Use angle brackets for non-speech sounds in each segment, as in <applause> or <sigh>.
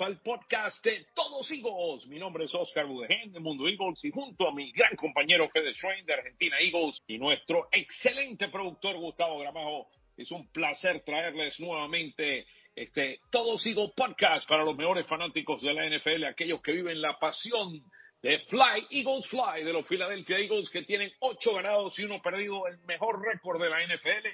al podcast de Todos Eagles. Mi nombre es Oscar Budegen de Mundo Eagles y junto a mi gran compañero Fede Schwein de Argentina Eagles y nuestro excelente productor Gustavo Gramajo, es un placer traerles nuevamente este Todos Eagles podcast para los mejores fanáticos de la NFL, aquellos que viven la pasión de Fly, Eagles Fly, de los Philadelphia Eagles, que tienen ocho ganados y uno perdido, el mejor récord de la NFL.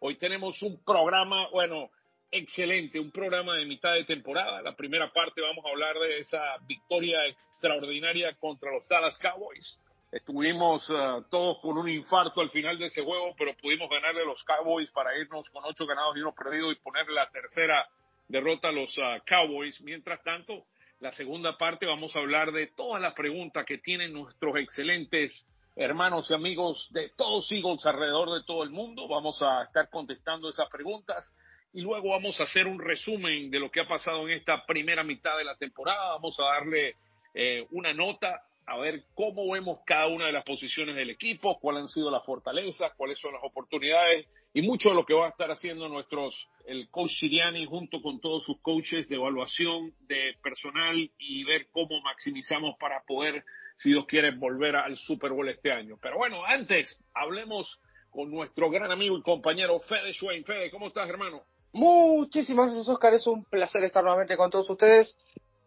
Hoy tenemos un programa, bueno, excelente, un programa de mitad de temporada. La primera parte vamos a hablar de esa victoria extraordinaria contra los Dallas Cowboys. Estuvimos uh, todos con un infarto al final de ese juego, pero pudimos ganarle a los Cowboys para irnos con ocho ganados y uno perdido y ponerle la tercera derrota a los uh, Cowboys. Mientras tanto, la segunda parte vamos a hablar de todas las preguntas que tienen nuestros excelentes hermanos y amigos de todos Eagles alrededor de todo el mundo. Vamos a estar contestando esas preguntas y luego vamos a hacer un resumen de lo que ha pasado en esta primera mitad de la temporada. Vamos a darle eh, una nota a ver cómo vemos cada una de las posiciones del equipo, cuáles han sido las fortalezas, cuáles son las oportunidades y mucho de lo que va a estar haciendo nuestros, el coach Siriani junto con todos sus coaches de evaluación de personal y ver cómo maximizamos para poder, si Dios quiere, volver al Super Bowl este año. Pero bueno, antes hablemos con nuestro gran amigo y compañero Fede Schwein. Fede, ¿cómo estás, hermano? Muchísimas gracias, Oscar. Es un placer estar nuevamente con todos ustedes.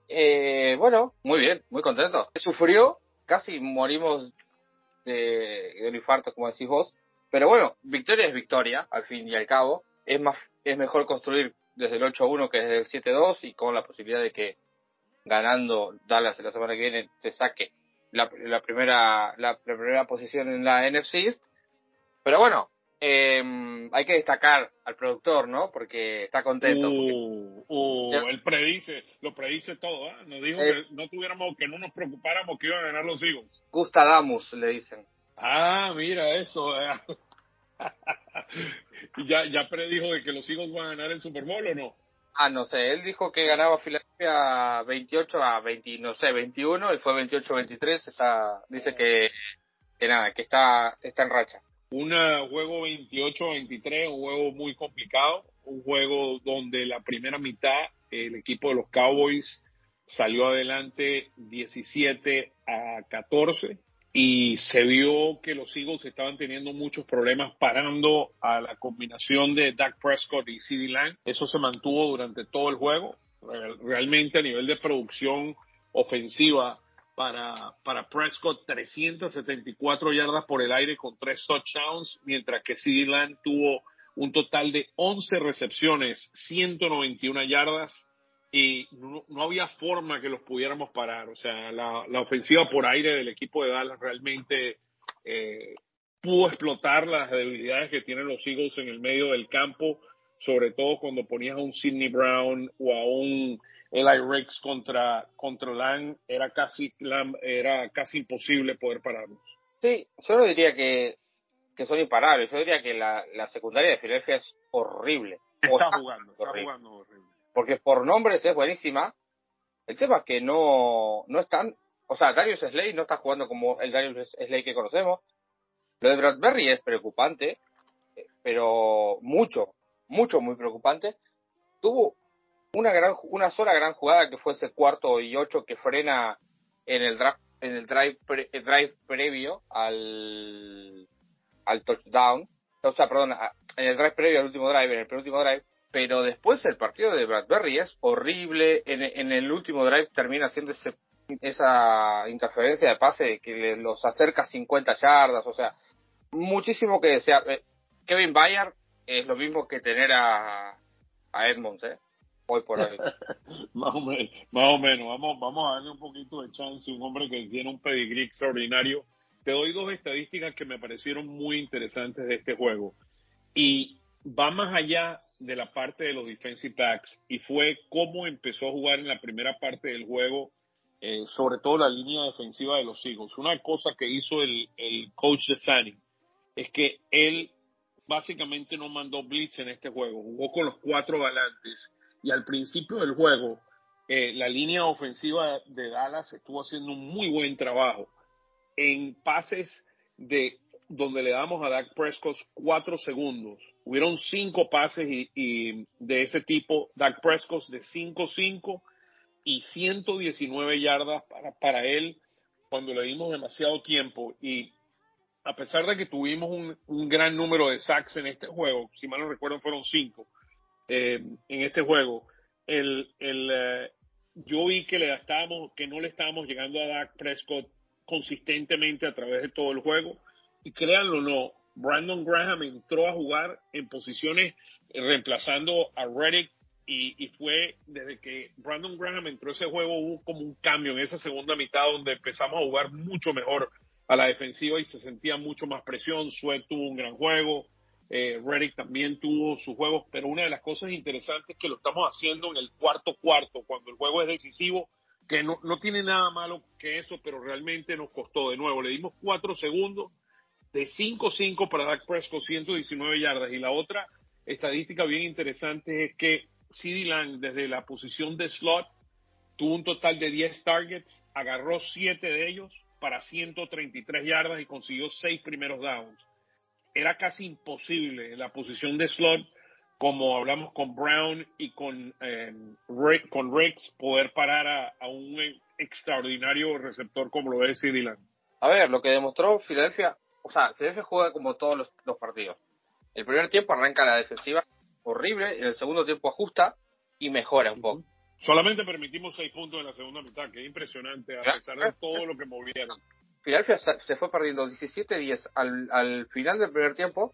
Eh, bueno, muy bien, muy contento. Sufrió, casi morimos de, un infarto, como decís vos. Pero bueno, victoria es victoria, al fin y al cabo. Es más, es mejor construir desde el 8-1 que desde el 7-2 y con la posibilidad de que ganando Dallas la semana que viene te saque la, la primera la, primera posición en la NFC Pero bueno, eh, hay que destacar al productor, ¿no? Porque está contento. Uh, uh, él predice, lo predice todo, ¿eh? Nos dijo que no tuviéramos, que no nos preocupáramos que iban a ganar los Eagles. Gustadamus, le dicen. Ah, mira eso. Eh. <laughs> ya, ya predijo de que los Eagles van a ganar el Super Bowl o no? Ah, no sé, él dijo que ganaba Filadelfia 28 a 20, no sé, 21 y fue 28-23, está, dice que, que nada, que está, está en racha. Un uh, juego 28-23, un juego muy complicado, un juego donde la primera mitad el equipo de los Cowboys salió adelante 17 a 14 y se vio que los Eagles estaban teniendo muchos problemas parando a la combinación de Dak Prescott y CeeDee Lamb. Eso se mantuvo durante todo el juego. Realmente a nivel de producción ofensiva para, para Prescott 374 yardas por el aire con tres touchdowns, mientras que CeeDee Lamb tuvo un total de 11 recepciones, 191 yardas y no, había forma que los pudiéramos parar. O sea, la, la ofensiva por aire del equipo de Dallas realmente eh, pudo explotar las debilidades que tienen los Eagles en el medio del campo, sobre todo cuando ponías a un Sidney Brown o a un Eli Ricks contra, contra Lang, era casi, era casi imposible poder pararlos. Sí, yo no diría que, que son imparables, yo diría que la, la secundaria de Filadelfia es horrible. Está, jugando, está jugando horrible. Porque por nombres es buenísima. El tema es que no, no están, o sea, Darius Slay no está jugando como el Darius Slay que conocemos. Lo de Bradbury es preocupante, pero mucho, mucho, muy preocupante. Tuvo una gran, una sola gran jugada que fue ese cuarto y ocho que frena en el draft, en el drive, drive previo al, al touchdown. O sea, perdón, en el drive previo al último drive, en el penúltimo drive. Pero después el partido de Bradbury es horrible. En, en el último drive termina haciendo ese, esa interferencia de pase que los acerca 50 yardas. O sea, muchísimo que desear. Eh, Kevin Bayard es lo mismo que tener a, a Edmonds, ¿eh? Hoy por ahí. <laughs> más, o menos, más o menos. Vamos, vamos a darle un poquito de chance. Un hombre que tiene un pedigrí extraordinario. Te doy dos estadísticas que me parecieron muy interesantes de este juego. Y va más allá de la parte de los defensive backs y fue cómo empezó a jugar en la primera parte del juego, eh, sobre todo la línea defensiva de los Eagles. Una cosa que hizo el, el coach de Sani es que él básicamente no mandó blitz en este juego, jugó con los cuatro galantes y al principio del juego eh, la línea ofensiva de Dallas estuvo haciendo un muy buen trabajo en pases de donde le damos a Dak Prescott cuatro segundos. Hubieron cinco pases y, de ese tipo, Dak Prescott de 5-5 y 119 yardas para, para él cuando le dimos demasiado tiempo. Y a pesar de que tuvimos un, gran número de sacks en este juego, si mal no recuerdo fueron cinco eh, en este juego, el, eh, yo vi que le estábamos, que no le estábamos llegando a Dak Prescott consistentemente a través de todo el juego. Y créanlo o no, Brandon Graham entró a jugar en posiciones reemplazando a Reddick y, fue desde que Brandon Graham entró ese juego hubo como un cambio en esa segunda mitad donde empezamos a jugar mucho mejor a la defensiva y se sentía mucho más presión. Sweat tuvo un gran juego, eh, Reddick también tuvo sus juegos, pero una de las cosas interesantes es que lo estamos haciendo en el cuarto cuarto, cuando el juego es decisivo, que no, no tiene nada malo que eso, pero realmente nos costó de nuevo. Le dimos cuatro segundos de 5-5 para Dak Prescott, 119 yardas. Y la otra estadística bien interesante es que CeeDee Lang desde la posición de slot tuvo un total de 10 targets, agarró 7 de ellos para 133 yardas y consiguió 6 primeros downs era casi imposible en la posición de slot, como hablamos con Brown y con, eh, con Rex, poder parar a, un extraordinario receptor como lo es CD A ver, lo que demostró Filadelfia, o sea, Filadelfia juega como todos los, partidos. El primer tiempo arranca la defensiva horrible, en el segundo tiempo ajusta y mejora un poco. Solamente permitimos seis puntos en la segunda mitad, que es impresionante, a pesar de todo lo que movieron. Filadelfia se fue perdiendo 17-10 al, al final del primer tiempo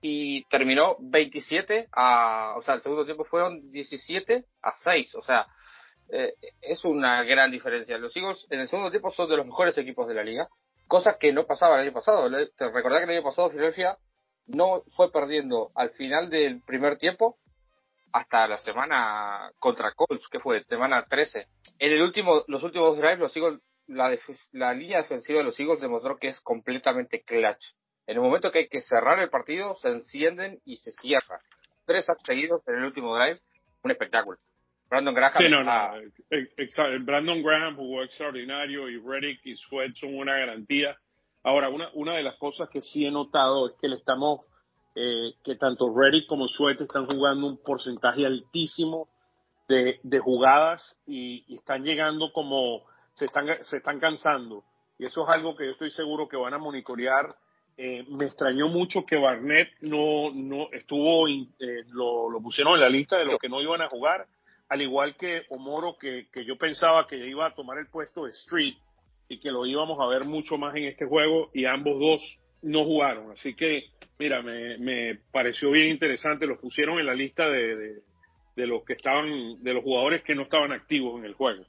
y terminó 27 a, o sea, el segundo tiempo fueron 17 a 6, o sea, eh, es una gran diferencia. Los Eagles en el segundo tiempo son de los mejores equipos de la liga, cosa que no pasaba el año pasado. Te recordá que el año pasado Filadelfia no fue perdiendo al final del primer tiempo hasta la semana contra Colts, que fue semana 13. En el último, los últimos drives los Eagles la, la línea defensiva de los Eagles demostró que es completamente clutch. En el momento que hay que cerrar el partido, se encienden y se cierra. Tres seguidos en el último drive, un espectáculo. Brandon Graham. Brandon Graham jugó extraordinario y Reddick y Sweat son una garantía. Ahora, una, una de las cosas que sí he notado es que le estamos, eh, que tanto Reddick como Sweat están jugando un porcentaje altísimo de, jugadas y, están llegando como se están, se están cansando. Y eso es algo que yo estoy seguro que van a monitorear. Eh, me extrañó mucho que Barnett no, no estuvo, eh, lo, lo, pusieron en la lista de los que no iban a jugar, al igual que Omoro, que, que yo pensaba que iba a tomar el puesto de Street y que lo íbamos a ver mucho más en este juego y ambos dos no jugaron. Así que, mira, me, me pareció bien interesante, los pusieron en la lista de, de, los que estaban, de los jugadores que no estaban activos en el juego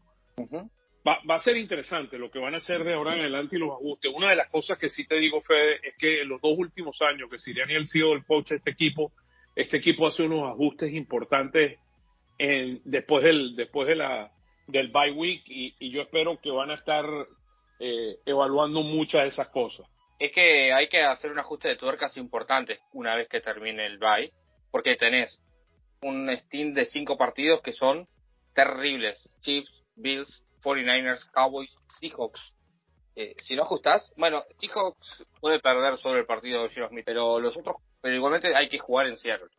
va, va, a ser interesante lo que van a hacer de ahora en adelante y los ajustes. Una de las cosas que sí te digo, Fede, es que en los dos últimos años que Siriani ha sido el coach de este equipo, este equipo hace unos ajustes importantes en, después del después de la del bye week y, y yo espero que van a estar eh, evaluando muchas de esas cosas. Es que hay que hacer un ajuste de tuercas importante una vez que termine el bye, porque tenés un steam de cinco partidos que son terribles. Chiefs, Bills, 49ers, Cowboys, Seahawks. Eh, si no ajustas, bueno, Seahawks puede perder sobre el partido de Gino Smith, pero los otros, pero igualmente hay que jugar en Seattle.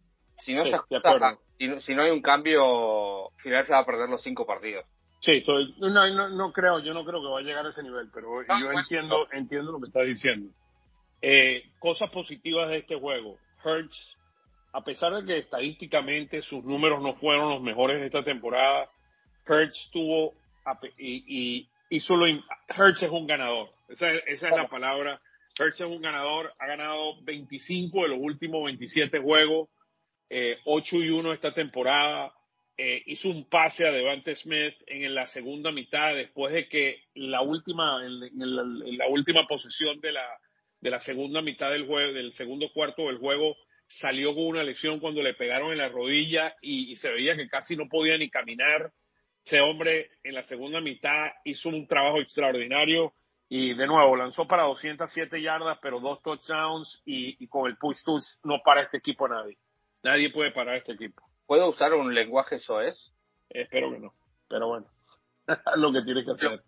Si no se ajusta, si, no hay un cambio, final se va a perder los cinco partidos. Sí, no, no, creo, yo no creo que va a llegar a ese nivel, pero yo entiendo, entiendo lo que está diciendo. Eh, cosas positivas de este juego. Hertz, a pesar de que estadísticamente sus números no fueron los mejores de esta temporada, Hertz tuvo y, y, solo Hertz es un ganador. Esa, esa es la palabra. Hertz es un ganador. Ha ganado 25 de los últimos 27 juegos, eh, 8 y 1 esta temporada. Eh, hizo un pase a Devante Smith en la segunda mitad después de que la última en, la, última posesión de la de la segunda mitad del juego del segundo cuarto del juego salió con una lesión cuando le pegaron en la rodilla y se veía que casi no podía ni caminar ese hombre en la segunda mitad hizo un trabajo extraordinario y de nuevo lanzó para 207 yardas, pero dos touchdowns y, con el push touch no para este equipo nadie. Nadie puede parar este equipo. ¿Puedo usar un lenguaje soez? espero que no, pero bueno, <laughs> lo que tiene que hacer.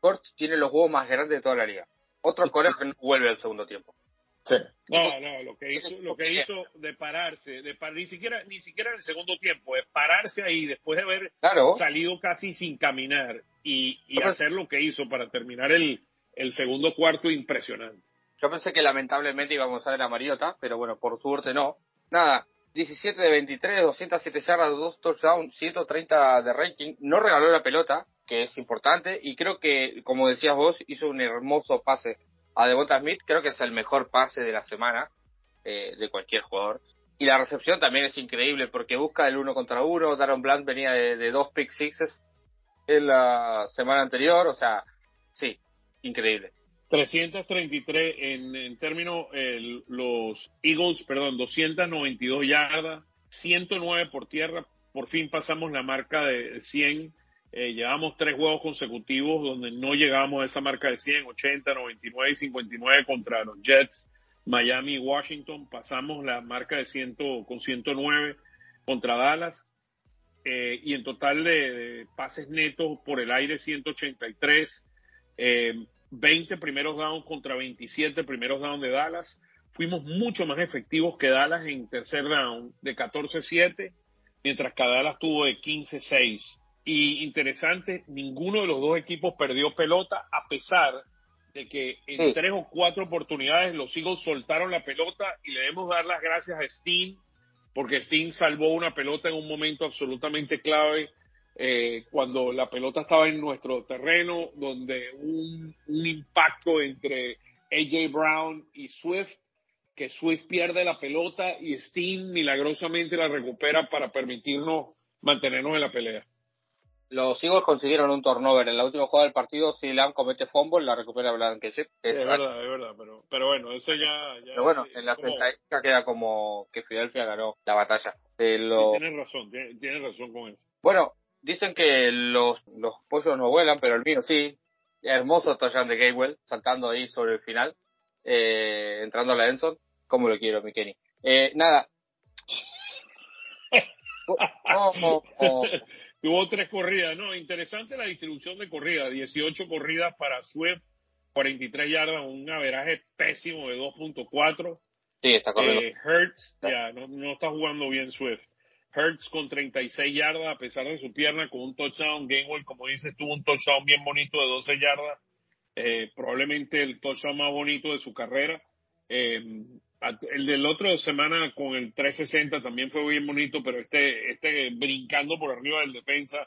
Kurt tiene los huevos más grandes de toda la liga. Otro coreano que no vuelve al segundo tiempo. Sí. No, no, lo que hizo, lo que hizo de pararse, de ni siquiera, ni siquiera en el segundo tiempo, de pararse ahí después de haber salido casi sin caminar y, y hacer lo que hizo para terminar el, el segundo cuarto impresionante. Yo pensé que lamentablemente íbamos a ver a Mariota, pero bueno, por suerte no. Nada, 17 de 23, 207 yardas, 2 touchdowns, 130 de rating. No regaló la pelota, que es importante, y creo que, como decías vos, hizo un hermoso pase a Devonta Smith. Creo que es el mejor pase de la semana eh, de cualquier jugador. Y la recepción también es increíble porque busca el uno contra uno. Darren Blunt venía de, de dos pick sixes en la semana anterior. O sea, sí, increíble. 333 en, en términos, los Eagles, perdón, 292 yardas, 109 por tierra, por fin pasamos la marca de 100. Eh, llevamos tres juegos consecutivos donde no llegamos a esa marca de 100, 80, 99 y 59 contra los Jets, Miami y Washington. Pasamos la marca de 100 con 109 contra Dallas. Eh, y en total de, de, pases netos por el aire 183. Eh, 20 primeros downs contra 27 primeros downs de Dallas. Fuimos mucho más efectivos que Dallas en tercer down de 14-7, mientras que Dallas tuvo de 15-6. Y interesante, ninguno de los dos equipos perdió pelota, a pesar de que en tres o cuatro oportunidades los Eagles soltaron la pelota y le debemos dar las gracias a Steen, porque Steen salvó una pelota en un momento absolutamente clave eh, cuando la pelota estaba en nuestro terreno, donde un, un impacto entre AJ Brown y Swift, que Swift pierde la pelota y Steen milagrosamente la recupera para permitirnos mantenernos en la pelea. Los Eagles consiguieron un turnover. En la última jugada del partido, si Lam comete fumble, la recupera Blankenship. Es, es verdad, es verdad. Pero, pero bueno, eso ya. ya pero bueno, en la estadística queda como que Filadelfia ganó la batalla. De lo... tienes razón, tienes razón con eso. Bueno, Dicen que los, los pollos no vuelan, pero el mío sí. Hermoso touchdown de Gaywell, saltando ahí sobre el final, eh, entrando a la Enson. Como lo quiero, mi Kenny. Eh, nada. <laughs> Tuvo tres corridas, ¿no? Interesante la distribución de corridas. 18 corridas para Swift, 43 yardas, un averaje pésimo de 2.4. Sí, está corriendo. Eh, Hertz, ya, no, no está jugando bien Swift. Hertz con 36 yardas a pesar de su pierna, con un touchdown. Gainwell, como dices, tuvo un touchdown bien bonito de 12 yardas. Eh, probablemente el touchdown más bonito de su carrera. Eh, el del otro semana con el 360 también fue bien bonito, pero este, este brincando por arriba del defensa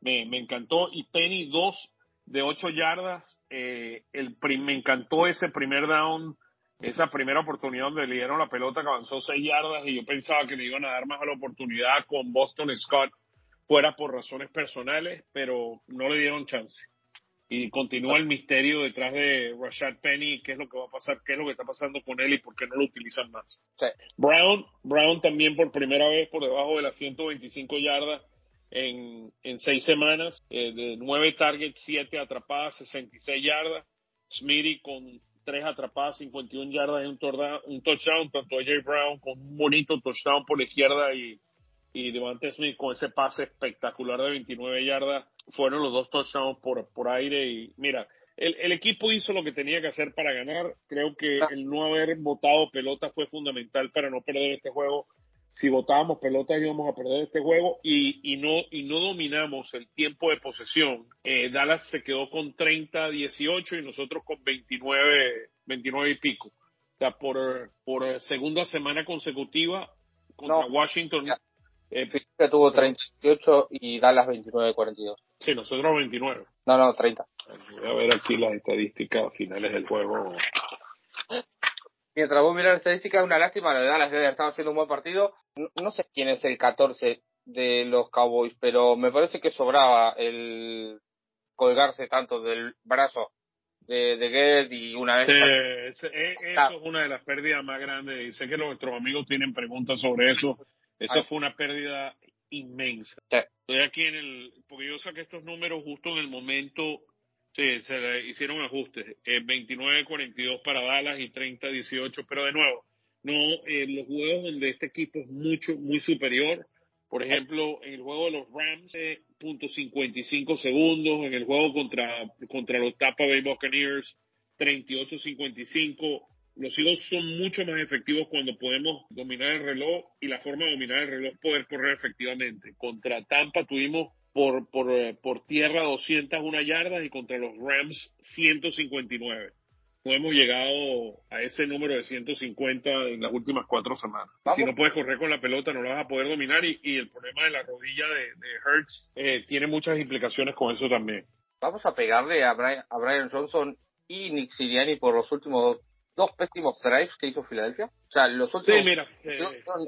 me, me encantó. Y Penny, 2 de 8 yardas. Eh, el, me encantó ese primer down esa primera oportunidad donde le dieron la pelota que avanzó seis yardas y yo pensaba que le iban a dar más a la oportunidad con Boston Scott fuera por razones personales, pero no le dieron chance. Y continúa el misterio detrás de Rashad Penny, qué es lo que va a pasar, qué es lo que está pasando con él y por qué no lo utilizan más. Brown, Brown también por primera vez por debajo de las 125 yardas en, en seis semanas, eh, de nueve targets, siete atrapadas, 66 yardas. Smitty con tres atrapadas, 51 yardas y un, un touchdown, tanto AJ Brown con un bonito touchdown por la izquierda y, y Devante Smith con ese pase espectacular de 29 yardas, fueron los dos touchdowns por, por aire y mira, el, el equipo hizo lo que tenía que hacer para ganar, creo que ah. el no haber votado pelota fue fundamental para no perder este juego si votábamos pelota íbamos a perder este juego y, y, no, y no dominamos el tiempo de posesión. Eh, Dallas se quedó con 30-18 y nosotros con 29, 29 y pico. O sea, por, por segunda semana consecutiva contra Washington. Eh, tuvo 38 y Dallas 29-42. Sí, nosotros 29. No, no, 30. Voy a ver aquí las estadísticas finales del juego. Mientras vos miras la estadística, es una lástima lo de Dallas, estaba haciendo un buen partido. No, sé quién es el 14 de los Cowboys, pero me parece que sobraba el colgarse tanto del brazo de, de y una vez. Sí, e, eso es una de las pérdidas más grandes. Y sé que nuestros amigos tienen preguntas sobre eso. Eso fue una pérdida inmensa. Estoy aquí en el. Porque yo saqué estos números justo en el momento Sí, se le hicieron ajustes. Eh, 29-42 para Dallas y 30-18, pero de nuevo, no eh, los juegos donde este equipo es mucho, muy superior. Por ejemplo, en el juego de los Rams, eh, punto 55 segundos. En el juego contra, contra los Tampa Bay Buccaneers, 38-55. los Eagles son mucho más efectivos cuando podemos dominar el reloj y la forma de dominar el reloj es poder correr efectivamente. Contra Tampa tuvimos por, por, eh, por tierra 201 yardas y contra los Rams 159 no hemos llegado a ese número de 150 en las últimas cuatro semanas. Si no puedes correr con la pelota, no la vas a poder dominar y, el problema de la rodilla de, de Hertz eh, tiene muchas implicaciones con eso también. Vamos a pegarle a Brian, a Brian Johnson y Nick Siriani por los últimos dos pésimos drives que hizo Filadelfia. O sea, los últimos... Sí, mira, eh,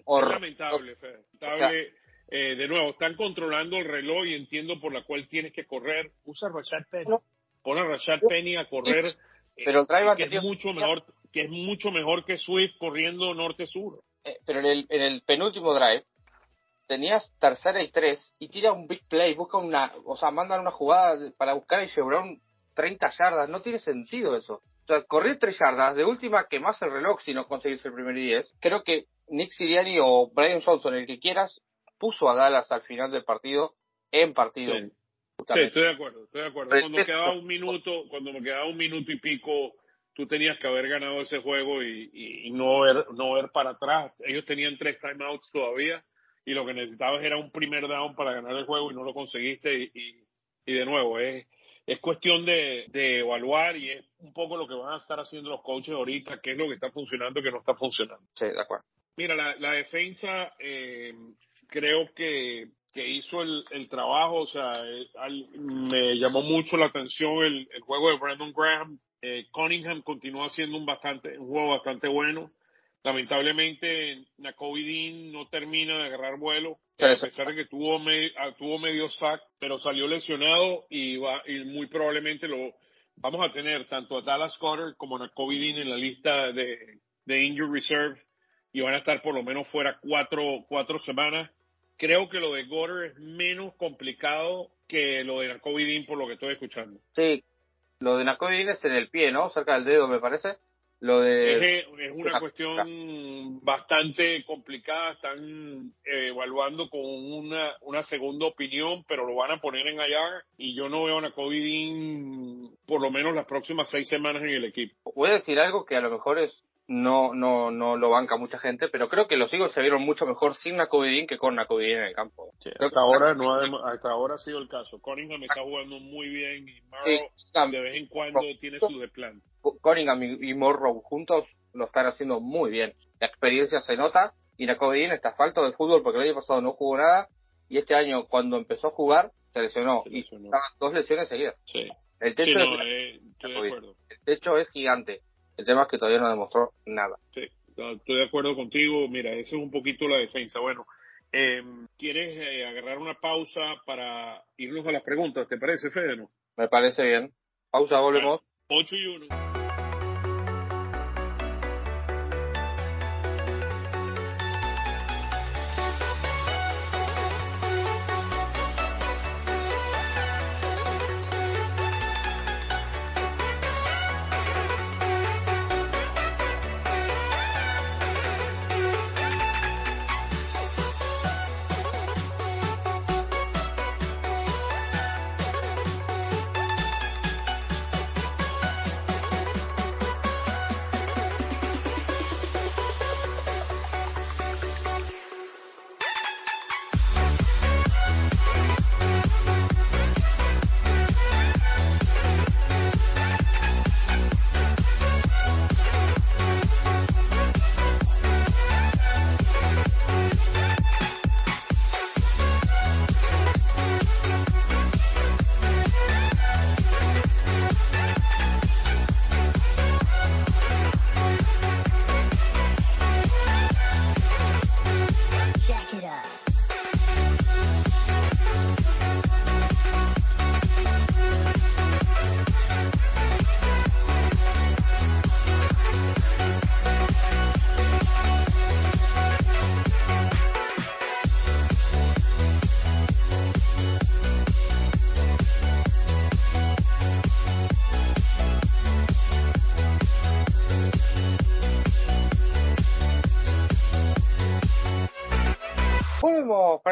lamentable, lamentable. Eh, de nuevo, están controlando el reloj y entiendo por la cual tienes que correr. Usa Rashad Penny. Pon a Rashad Penny a correr pero el drive que es mucho mejor que es mucho mejor que Swift corriendo norte-sur. Eh, pero en el, en el penúltimo drive tenías tercera y tres y tira un big play, busca una, o sea, mandan una jugada para buscar a Chevron 30 yardas, no tiene sentido eso. O sea, correr tres yardas, de última que más el reloj si no conseguís el primer 10. Creo que Nick Siriani o Brian Johnson, el que quieras, puso a Dallas al final del partido en partido. Sí, estoy de acuerdo, estoy de acuerdo. Cuando quedaba un minuto, cuando me quedaba un minuto y pico, tú tenías que haber ganado ese juego y, y, no, ver, no ver para atrás. Ellos tenían tres timeouts todavía y lo que necesitabas era un primer down para ganar el juego y no lo conseguiste. Y, y, de nuevo, es, es cuestión de, de, evaluar y es un poco lo que van a estar haciendo los coaches ahorita, qué es lo que está funcionando y qué no está funcionando. Sí, de acuerdo. Mira, la, la defensa eh, creo que que hizo el, el trabajo, o sea, eh, me llamó mucho la atención el, el juego de Brandon Graham. Eh, Cunningham continúa siendo un, bastante, un juego bastante bueno. Lamentablemente, Nakobe Dean no termina de agarrar vuelo, a pesar de que tuvo, ah, tuvo medio sack, pero salió lesionado y, va, y muy probablemente lo vamos a tener tanto a Dallas Carter como a Nakobe Dean en la lista de, de Injury Reserve y van a estar por lo menos fuera cuatro, cuatro semanas creo que lo de Goddard es menos complicado que lo de Nakovidin por lo que estoy escuchando. Sí, lo de Nakovidin es en el pie, ¿no? Cerca del dedo, me parece. Lo de... Es, una cuestión bastante complicada. Están eh, evaluando con una, una segunda opinión, pero lo van a poner en allá y yo no veo a Nakovidin por lo menos las próximas seis semanas en el equipo. Voy a decir algo que a lo mejor es no, no, no lo banca mucha gente, pero creo que los Eagles se vieron mucho mejor sin Nakovidin que con Nakovidin en el campo. hasta, ahora no ha, hasta ahora ha sido el caso. Cunningham está jugando muy bien y Morrow de vez en cuando tiene su plan. Cunningham y, Morrow juntos lo están haciendo muy bien. La experiencia se nota y Nakovidin está falto de fútbol porque el año pasado no jugó nada y este año cuando empezó a jugar se lesionó, y estaban dos lesiones seguidas. El techo, eh, el techo es gigante el tema es que todavía no demostró nada. Sí, estoy de acuerdo contigo. Mira, eso es un poquito la defensa. Bueno, eh, ¿quieres eh, agarrar una pausa para irnos a las preguntas? ¿Te parece, Fede? No? Me parece bien. Pausa, volvemos. 8 y 1.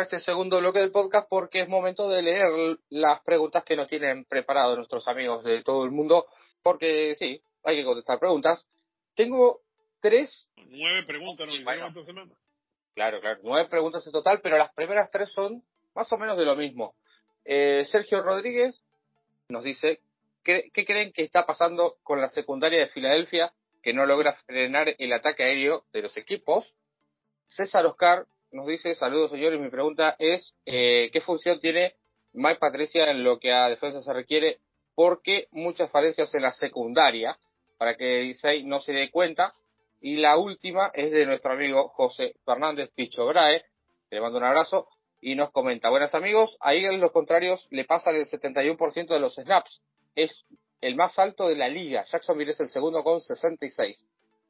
Este segundo bloque del podcast porque es momento de leer las preguntas que nos tienen preparado nuestros amigos de todo el mundo, porque sí, hay que contestar preguntas. Tengo tres. Nueve preguntas esta semana. Claro, claro, nueve preguntas en total, pero las primeras tres son más o menos de lo mismo. Eh, Sergio Rodríguez nos dice, ¿qué, ¿qué creen que está pasando con la secundaria de Filadelfia que no logra frenar el ataque aéreo de los equipos? César Oscar nos dice, saludos señores, mi pregunta es, eh, ¿qué función tiene Mike Patricia en lo que a defensa se requiere? Porque muchas falencias en la secundaria, para que Isai no se dé cuenta. Y la última es de nuestro amigo José Fernández Picho Grae, que le mando un abrazo, y nos comenta, buenas amigos, ahí en los contrarios le pasan el 71% de los snaps. Es el más alto de la liga. Jacksonville es el segundo con 66.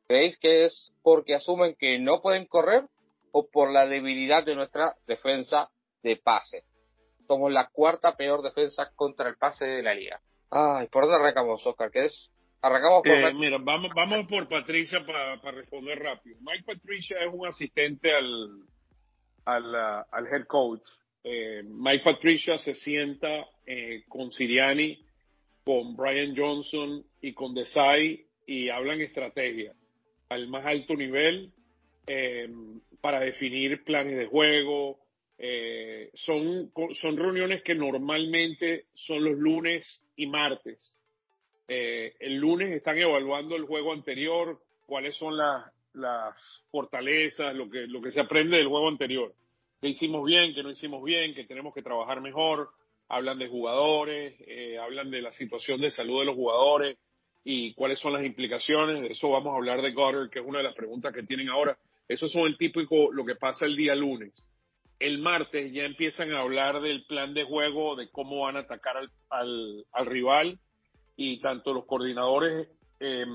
¿Creéis que es porque asumen que no pueden correr o por la debilidad de nuestra defensa de pase? Somos la cuarta peor defensa contra el pase de la liga. Ay, ¿por dónde arrancamos, Oscar? ¿Qué es? Arrancamos por... Eh, mira, vamos, vamos por Patricia para responder rápido. Mike Patricia es un asistente al, al, al head coach. Eh, Mike Patricia se sienta eh, con Siriani, con Brian Johnson y con Desai y hablan estrategia al más alto nivel eh, para definir planes de juego. son, son reuniones que normalmente son los lunes y martes. el lunes están evaluando el juego anterior, cuáles son las, las fortalezas, lo que, lo que se aprende del juego anterior. Que hicimos bien, que no hicimos bien, que tenemos que trabajar mejor. Hablan de jugadores, eh, hablan de la situación de salud de los jugadores y cuáles son las implicaciones. De eso vamos a hablar de Goddard, que es una de las preguntas que tienen ahora. Eso son el típico, lo que pasa el día lunes. El martes ya empiezan a hablar del plan de juego, de cómo van a atacar al, al, al rival y tanto los coordinadores eh,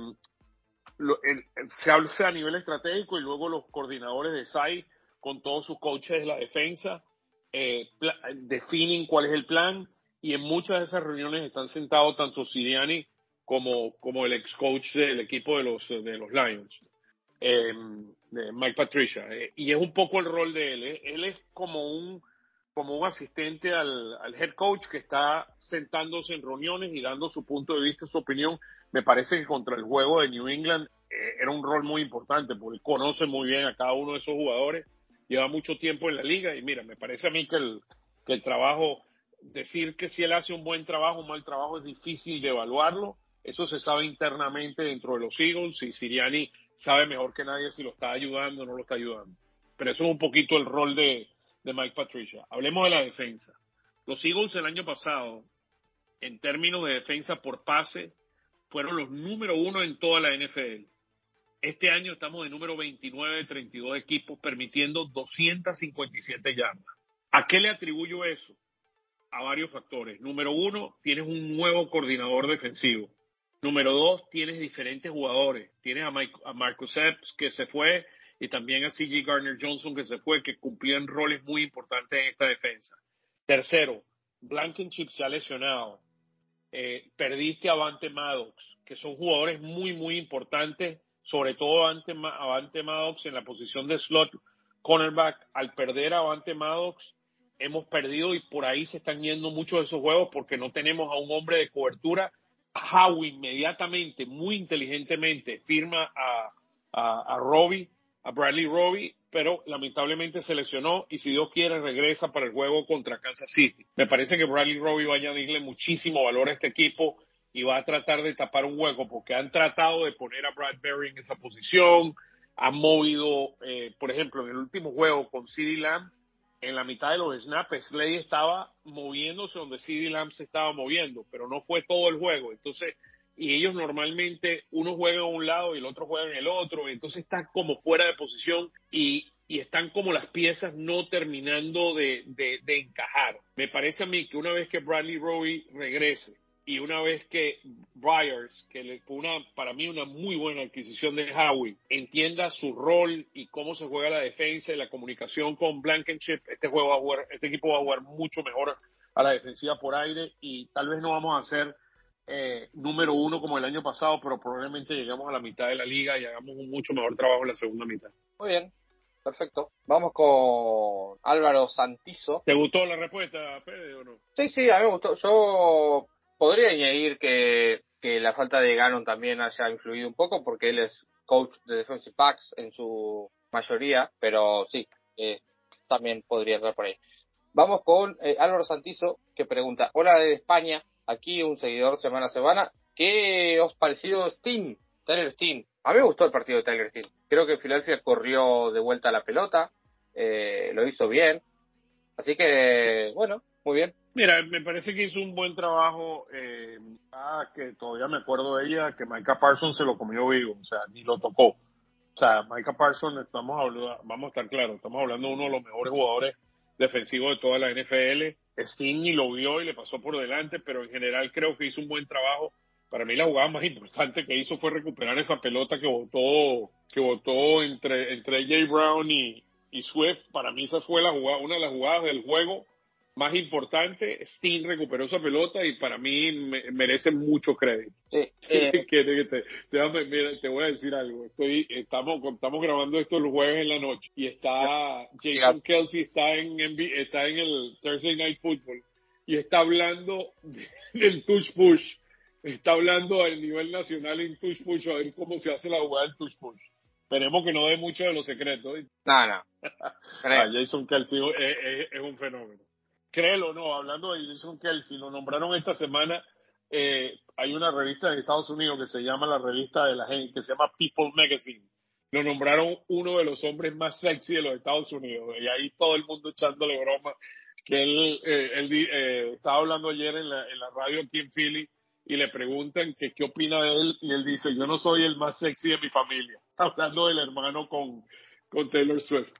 se habla a nivel estratégico y luego los coordinadores de SAI con todos sus coaches de la defensa, eh, definen cuál es el plan y en muchas de esas reuniones están sentados tanto Siriani como, como el ex coach del equipo de los, de los Lions, de Mike Patricia. Eh, y es un poco el rol de él. Eh. Él es como un, como un asistente al, al head coach que está sentándose en reuniones y dando su punto de vista, su opinión me parece que contra el juego de New England eh, era un rol muy importante porque conoce muy bien a cada uno de esos jugadores, lleva mucho tiempo en la liga y mira, me parece a mí que el, que el trabajo, decir que si él hace un buen trabajo o un mal trabajo es difícil de evaluarlo, eso se sabe internamente dentro de los Eagles y Siriani sabe mejor que nadie si lo está ayudando o no lo está ayudando. Pero eso es un poquito el rol de, de Mike Patricia. Hablemos de la defensa. Los Eagles el año pasado, en términos de defensa por pase, fueron los número uno en toda la NFL. Este año estamos de número 29 de 32 equipos, permitiendo 257 yardas. ¿A qué le atribuyo eso? A varios factores. Número uno, tienes un nuevo coordinador defensivo. Número dos, tienes diferentes jugadores. Tienes a, a Marcus Epps que se fue y también a CG Gardner Johnson que se fue, que cumplían roles muy importantes en esta defensa. Tercero, Blankenship se ha lesionado. Eh, perdiste a Avante Maddox, que son jugadores muy, muy importantes, sobre todo Avante, Avante Maddox en la posición de slot cornerback. Al perder a Avante Maddox, hemos perdido y por ahí se están yendo muchos de esos juegos porque no tenemos a un hombre de cobertura. Howie inmediatamente, muy inteligentemente, firma a, a, a Robbie, a Bradley Robbie pero lamentablemente se lesionó y si Dios quiere regresa para el juego contra Kansas City. Me parece que Bradley Robbie va a añadirle muchísimo valor a este equipo y va a tratar de tapar un hueco porque han tratado de poner a Bradbury en esa posición, han movido, eh, por ejemplo, en el último juego con CeeDee Lamb, en la mitad de los snaps, Slade estaba moviéndose donde CeeDee Lamb se estaba moviendo, pero no fue todo el juego. Entonces, y ellos normalmente uno juega a un lado y el otro juega en el otro, entonces están como fuera de posición y, y están como las piezas no terminando de, de, encajar. Me parece a mí que una vez que Bradley Roby regrese y una vez que Byers, que le, fue una, para mí una muy buena adquisición de Howie, entienda su rol y cómo se juega la defensa y la comunicación con Blankenship, este, juego va a jugar, este equipo va a jugar mucho mejor a la defensiva por aire y tal vez no vamos a hacer eh, número uno como el año pasado, pero probablemente llegamos a la mitad de la liga y hagamos un mucho mejor trabajo en la segunda mitad. Muy bien, perfecto. Vamos con Álvaro Santizo. ¿Te gustó la respuesta, Fede, o no? Sí, sí, a mí me gustó. Yo podría añadir que, que la falta de Ganon también haya influido un poco, porque él es coach de defensive backs en su mayoría, pero sí, eh, también podría entrar por ahí. Vamos con eh, Álvaro Santizo, que pregunta, hola de España, aquí un seguidor semana a semana, ¿qué os pareció Steam, Tyler Steam? A mí me gustó el partido de Tyler Steam. Creo que Filadelfia corrió de vuelta la pelota, eh, lo hizo bien. Así que, bueno, muy bien. Mira, me parece que hizo un buen trabajo. Eh, ah, que todavía me acuerdo de ella, que Micah Parsons se lo comió vivo, o sea, ni lo tocó. O sea, Micah Parsons, estamos hablando, vamos a estar claros, estamos hablando de uno de los mejores jugadores defensivos de toda la NFL. Ni lo vio y le pasó por delante, pero en general creo que hizo un buen trabajo. Para mí la jugada más importante que hizo fue recuperar esa pelota que botó, que botó entre, entre Jay Brown y, y Swift. Para mí esa fue la jugada, una de las jugadas del juego más importante, Steen recuperó esa pelota y para mí merece mucho crédito. Eh, <laughs> te, voy a decir algo. Estoy, estamos, estamos grabando esto el jueves en la noche y está Jason Kelsey está en, está en el Thursday Night Football y está hablando <laughs> del touch push. Está hablando a nivel nacional en touch push a ver cómo se hace la jugada del touch push. Esperemos que no dé mucho de los secretos. No, no. <laughs> Ah, Jason Kelsey es un fenómeno créelo o no, hablando de Jason Kelsey, lo nombraron esta semana. Eh, hay una revista en Estados Unidos que se llama la revista de la gente, que se llama People Magazine. Lo nombraron uno de los hombres más sexy de los Estados Unidos. Y ahí todo el mundo echándole broma. Que él, eh, él eh, estaba hablando ayer en la, en la radio aquí en Philly y le preguntan que qué opina de él y él dice, yo no soy el más sexy de mi familia. <laughs> Hablando del hermano con, con Taylor Swift.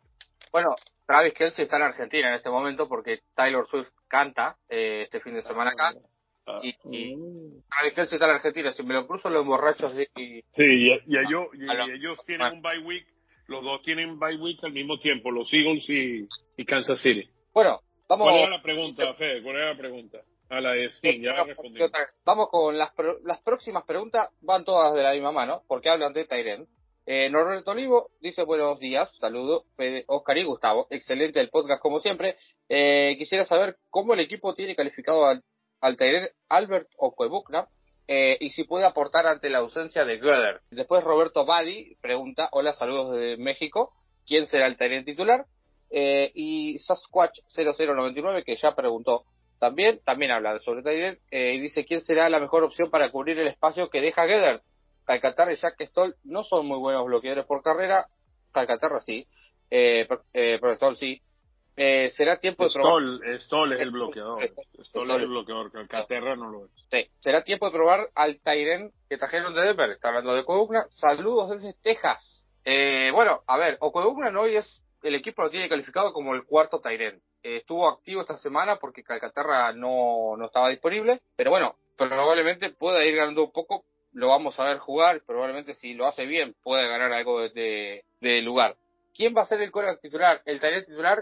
Bueno, Travis Kelsey está en Argentina en este momento porque Taylor Swift canta eh, este fin de semana acá. Ah, y, mm. Travis Kelsey está en Argentina. Si me lo cruzo, los borrachos de. Sí, y, ellos, y, ellos tienen un bye week. Los dos tienen bye week al mismo tiempo, los Eagles y, y Kansas City. Bueno, vamos. ¿Cuál era la pregunta, Fede? ¿Cuál era la pregunta? A la de Sting, ya respondí. Vamos con las, las próximas preguntas, van todas de la misma mano, porque hablan de Tyrant. Eh, Norberto Olivo dice buenos días, saludo, Oscar y Gustavo, excelente el podcast como siempre. Eh, quisiera saber cómo el equipo tiene calificado al, al Albert Okwebukna eh, y si puede aportar ante la ausencia de Göder. Después Roberto Badi pregunta, hola, saludos de México, ¿quién será el Tyrell titular? Eh, y Sasquatch 0099 que ya preguntó también, también habla sobre Tyrell eh, y dice quién será la mejor opción para cubrir el espacio que deja Göder Calcaterra y Jack Stoll no son muy buenos bloqueadores por carrera. Calcaterra sí, eh, eh, Stoll sí. Eh, será tiempo de probar. Stoll es el bloqueador. Stoll es el bloqueador, Calcaterra no lo es. Sí, será tiempo de probar al Tyren que trajeron de Denver. Está hablando de Coeugna. Saludos desde Texas. Eh, bueno, a ver, Ocoeugna no hoy es, el equipo lo tiene calificado como el cuarto Tyren. Eh, estuvo activo esta semana porque Calcaterra no, no estaba disponible, pero bueno, probablemente pueda ir ganando un poco lo vamos a ver jugar, probablemente si lo hace bien puede ganar algo de, lugar. ¿Quién va a ser el core titular? El taller titular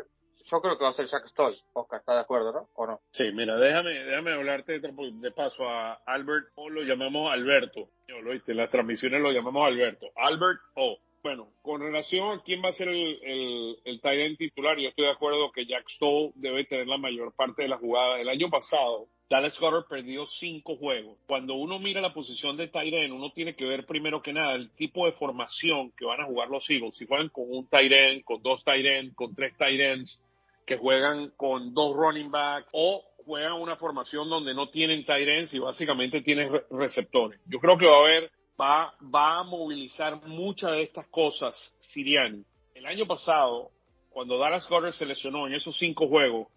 yo creo que va a ser Jack Stoll. Oscar, ¿está de acuerdo, no? ¿O no? Sí, mira, déjame, déjame hablarte de, paso a Albert o lo llamamos Alberto. Lo en las transmisiones lo llamamos Alberto. Albert O. Bueno, con relación a quién va a ser el, el, titular, yo estoy de acuerdo que Jack Stoll debe tener la mayor parte de la jugada. El año pasado, Dallas Goddard perdió cinco juegos. Cuando uno mira la posición de Tyren, uno tiene que ver primero que nada el tipo de formación que van a jugar los Eagles. Si juegan con un Tyren, con dos Tyren, con tres Tyrens, que juegan con dos running backs o juegan una formación donde no tienen Tyrens y básicamente tienen receptores. Yo creo que va a haber, va, va a movilizar muchas de estas cosas Siriani. El año pasado, cuando Dallas Goddard se lesionó en esos cinco juegos,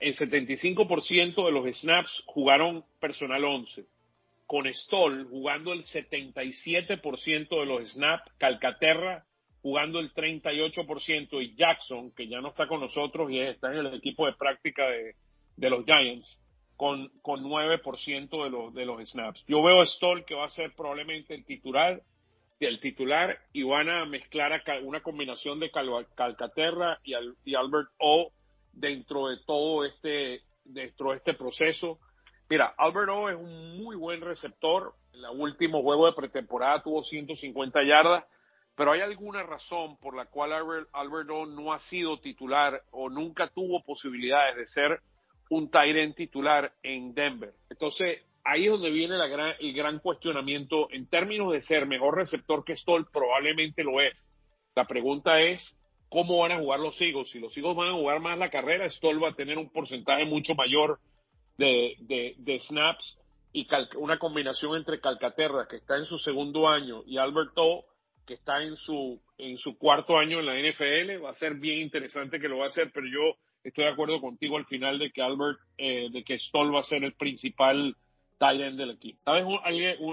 el 75% de los snaps jugaron personal 11. Con Stoll jugando el 77% de los snaps, Calcaterra jugando el 38% y Jackson, que ya no está con nosotros y está en el equipo de práctica de, los Giants, con, con 9% de los, de los snaps. Yo veo a Stoll que va a ser probablemente el titular, el titular y van a mezclar una combinación de Calcaterra y Albert O dentro de todo este, dentro de este proceso. Mira, Alberto es un muy buen receptor. En el último juego de pretemporada tuvo 150 yardas, pero hay alguna razón por la cual Albert, Alberto no ha sido titular o nunca tuvo posibilidades de ser un Tyrant titular en Denver. Entonces, ahí es donde viene la gran, el gran cuestionamiento en términos de ser mejor receptor que Stoll, probablemente lo es. La pregunta es cómo van a jugar los Eagles. Si los Eagles van a jugar más la carrera, Stoll va a tener un porcentaje mucho mayor de, de, snaps y una combinación entre Calcaterra, que está en su segundo año, y Alberto, que está en su, en su cuarto año en la NFL, va a ser bien interesante que lo va a hacer, pero yo estoy de acuerdo contigo al final de que Albert, eh, de que Stoll va a ser el principal tight end del equipo. ¿Sabes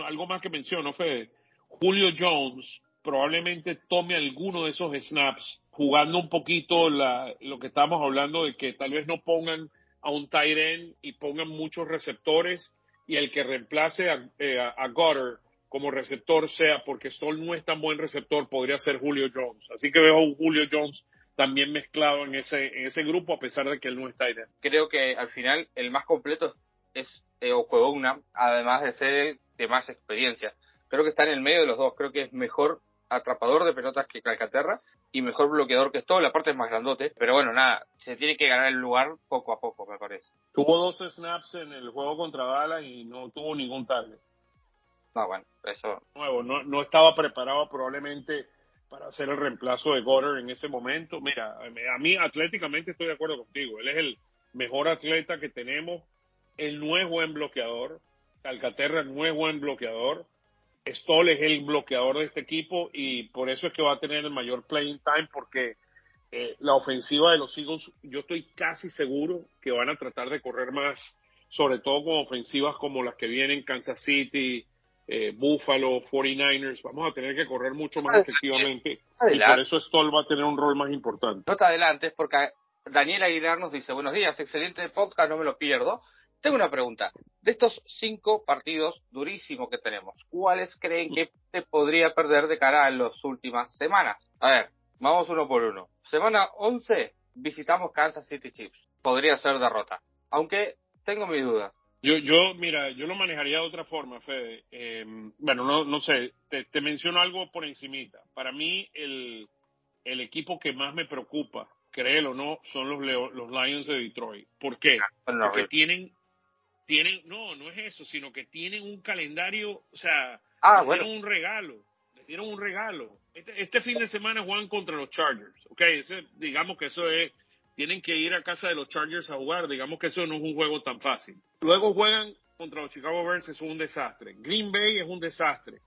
algo más que menciono, Fede? Julio Jones probablemente tome alguno de esos snaps jugando un poquito la, lo que estamos hablando de que tal vez no pongan a un tight end y pongan muchos receptores y el que reemplace a, eh, a, Goddard como receptor sea porque Stoll no es tan buen receptor, podría ser Julio Jones. Así que veo a Julio Jones también mezclado en ese, en ese grupo a pesar de que él no está ahí. Creo que al final el más completo es eh, una además de ser de más experiencia. Creo que está en el medio de los dos. Creo que es mejor atrapador de pelotas que Calcaterra y mejor bloqueador que todo. La parte es más grandote. Pero bueno, nada, se tiene que ganar el lugar poco a poco, me parece. Tuvo dos snaps en el juego contra Dallas y no tuvo ningún target. No, bueno, eso. Nuevo, no, no estaba preparado probablemente para hacer el reemplazo de Goddard en ese momento. Mira, a mí atléticamente estoy de acuerdo contigo. Él es el mejor atleta que tenemos. Él no es buen bloqueador. Calcaterra no es buen bloqueador. Stoll es el bloqueador de este equipo y por eso es que va a tener el mayor playing time porque eh, la ofensiva de los Eagles, yo estoy casi seguro que van a tratar de correr más, sobre todo con ofensivas como las que vienen Kansas City, eh, Buffalo, 49ers, vamos a tener que correr mucho más efectivamente. Y por eso Stoll va a tener un rol más importante. No te adelantes, porque Daniel Aguilar nos dice, buenos días, excelente podcast, no me lo pierdo. Tengo una pregunta. De estos cinco partidos durísimos que tenemos, ¿cuáles creen que se podría perder de cara a las últimas semanas? A ver, vamos uno por uno. Semana 11, visitamos Kansas City Chiefs. Podría ser derrota. Aunque tengo mi duda. Yo, yo, mira, yo lo manejaría de otra forma, Fede. Em, bueno, no, no sé, te, menciono algo por encimita. Para mí, el, el equipo que más me preocupa, créelo o no, son los, los Lions de Detroit. ¿Por qué? Ah, Porque tienen, tienen, no, no es eso, sino que tienen un calendario, o sea, ah, les dieron un regalo, les dieron un regalo. Este, este fin de semana juegan contra los Chargers, ok, ese, digamos que eso es tienen que ir a casa de los Chargers a jugar. Digamos que eso no es un juego tan fácil. Luego juegan contra los Chicago Bears, es un desastre. Green Bay es un desastre.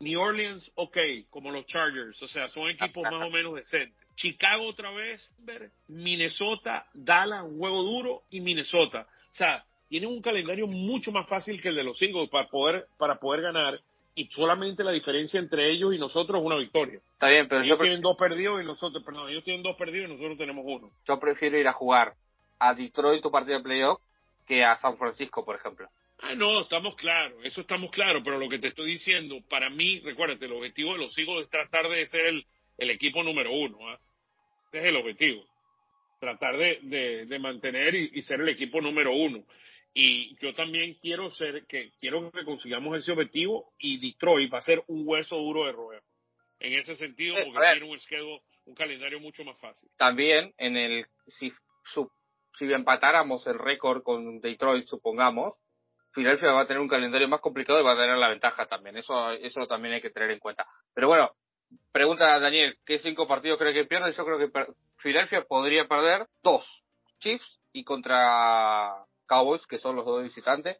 New Orleans, ok, como los Chargers, o sea, son equipos más o menos decentes. Chicago otra vez, Minnesota, Dallas, un juego duro y Minnesota. O sea, tienen un calendario mucho más fácil que el de los Eagles para poder, para poder ganar y solamente la diferencia entre ellos y nosotros es una victoria. Está bien, pero ellos tienen dos perdidos y nosotros, perdón, ellos tienen dos perdidos y nosotros tenemos uno. Yo prefiero ir a jugar a Detroit tu partido de playoff que a San Francisco, por ejemplo. Ah, no, estamos claros, eso estamos claros, pero lo que te estoy diciendo, para mí, recuérdate, el objetivo de los hijos es tratar de ser el, el equipo número uno. ¿ah? Ese es el objetivo. Tratar de, de, mantener y, ser el equipo número uno. Y yo también quiero ser que quiero que consigamos ese objetivo y Detroit va a ser un hueso duro de roer. En ese sentido, eh, porque tiene un schedule, un calendario mucho más fácil. También en el si si empatáramos el récord con Detroit, supongamos, Philadelphia va a tener un calendario más complicado y va a tener la ventaja también. Eso eso también hay que tener en cuenta. Pero bueno, pregunta a Daniel, ¿qué cinco partidos cree que pierde? Yo creo que Philadelphia podría perder dos. Chiefs y contra Cowboys, que son los dos visitantes.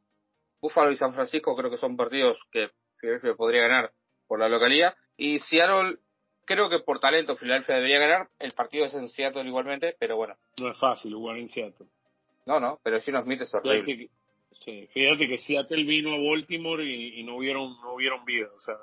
Buffalo y San Francisco creo que son partidos que Philadelphia podría ganar por la localidad. Y Seattle, creo que por talento Philadelphia debería ganar. El partido es en Seattle igualmente, pero bueno. No es fácil jugar en Seattle. No, no, pero si nos mites horrible. Sí, fíjate que Seattle vino a Baltimore y, no vieron no vieron vida, o sea,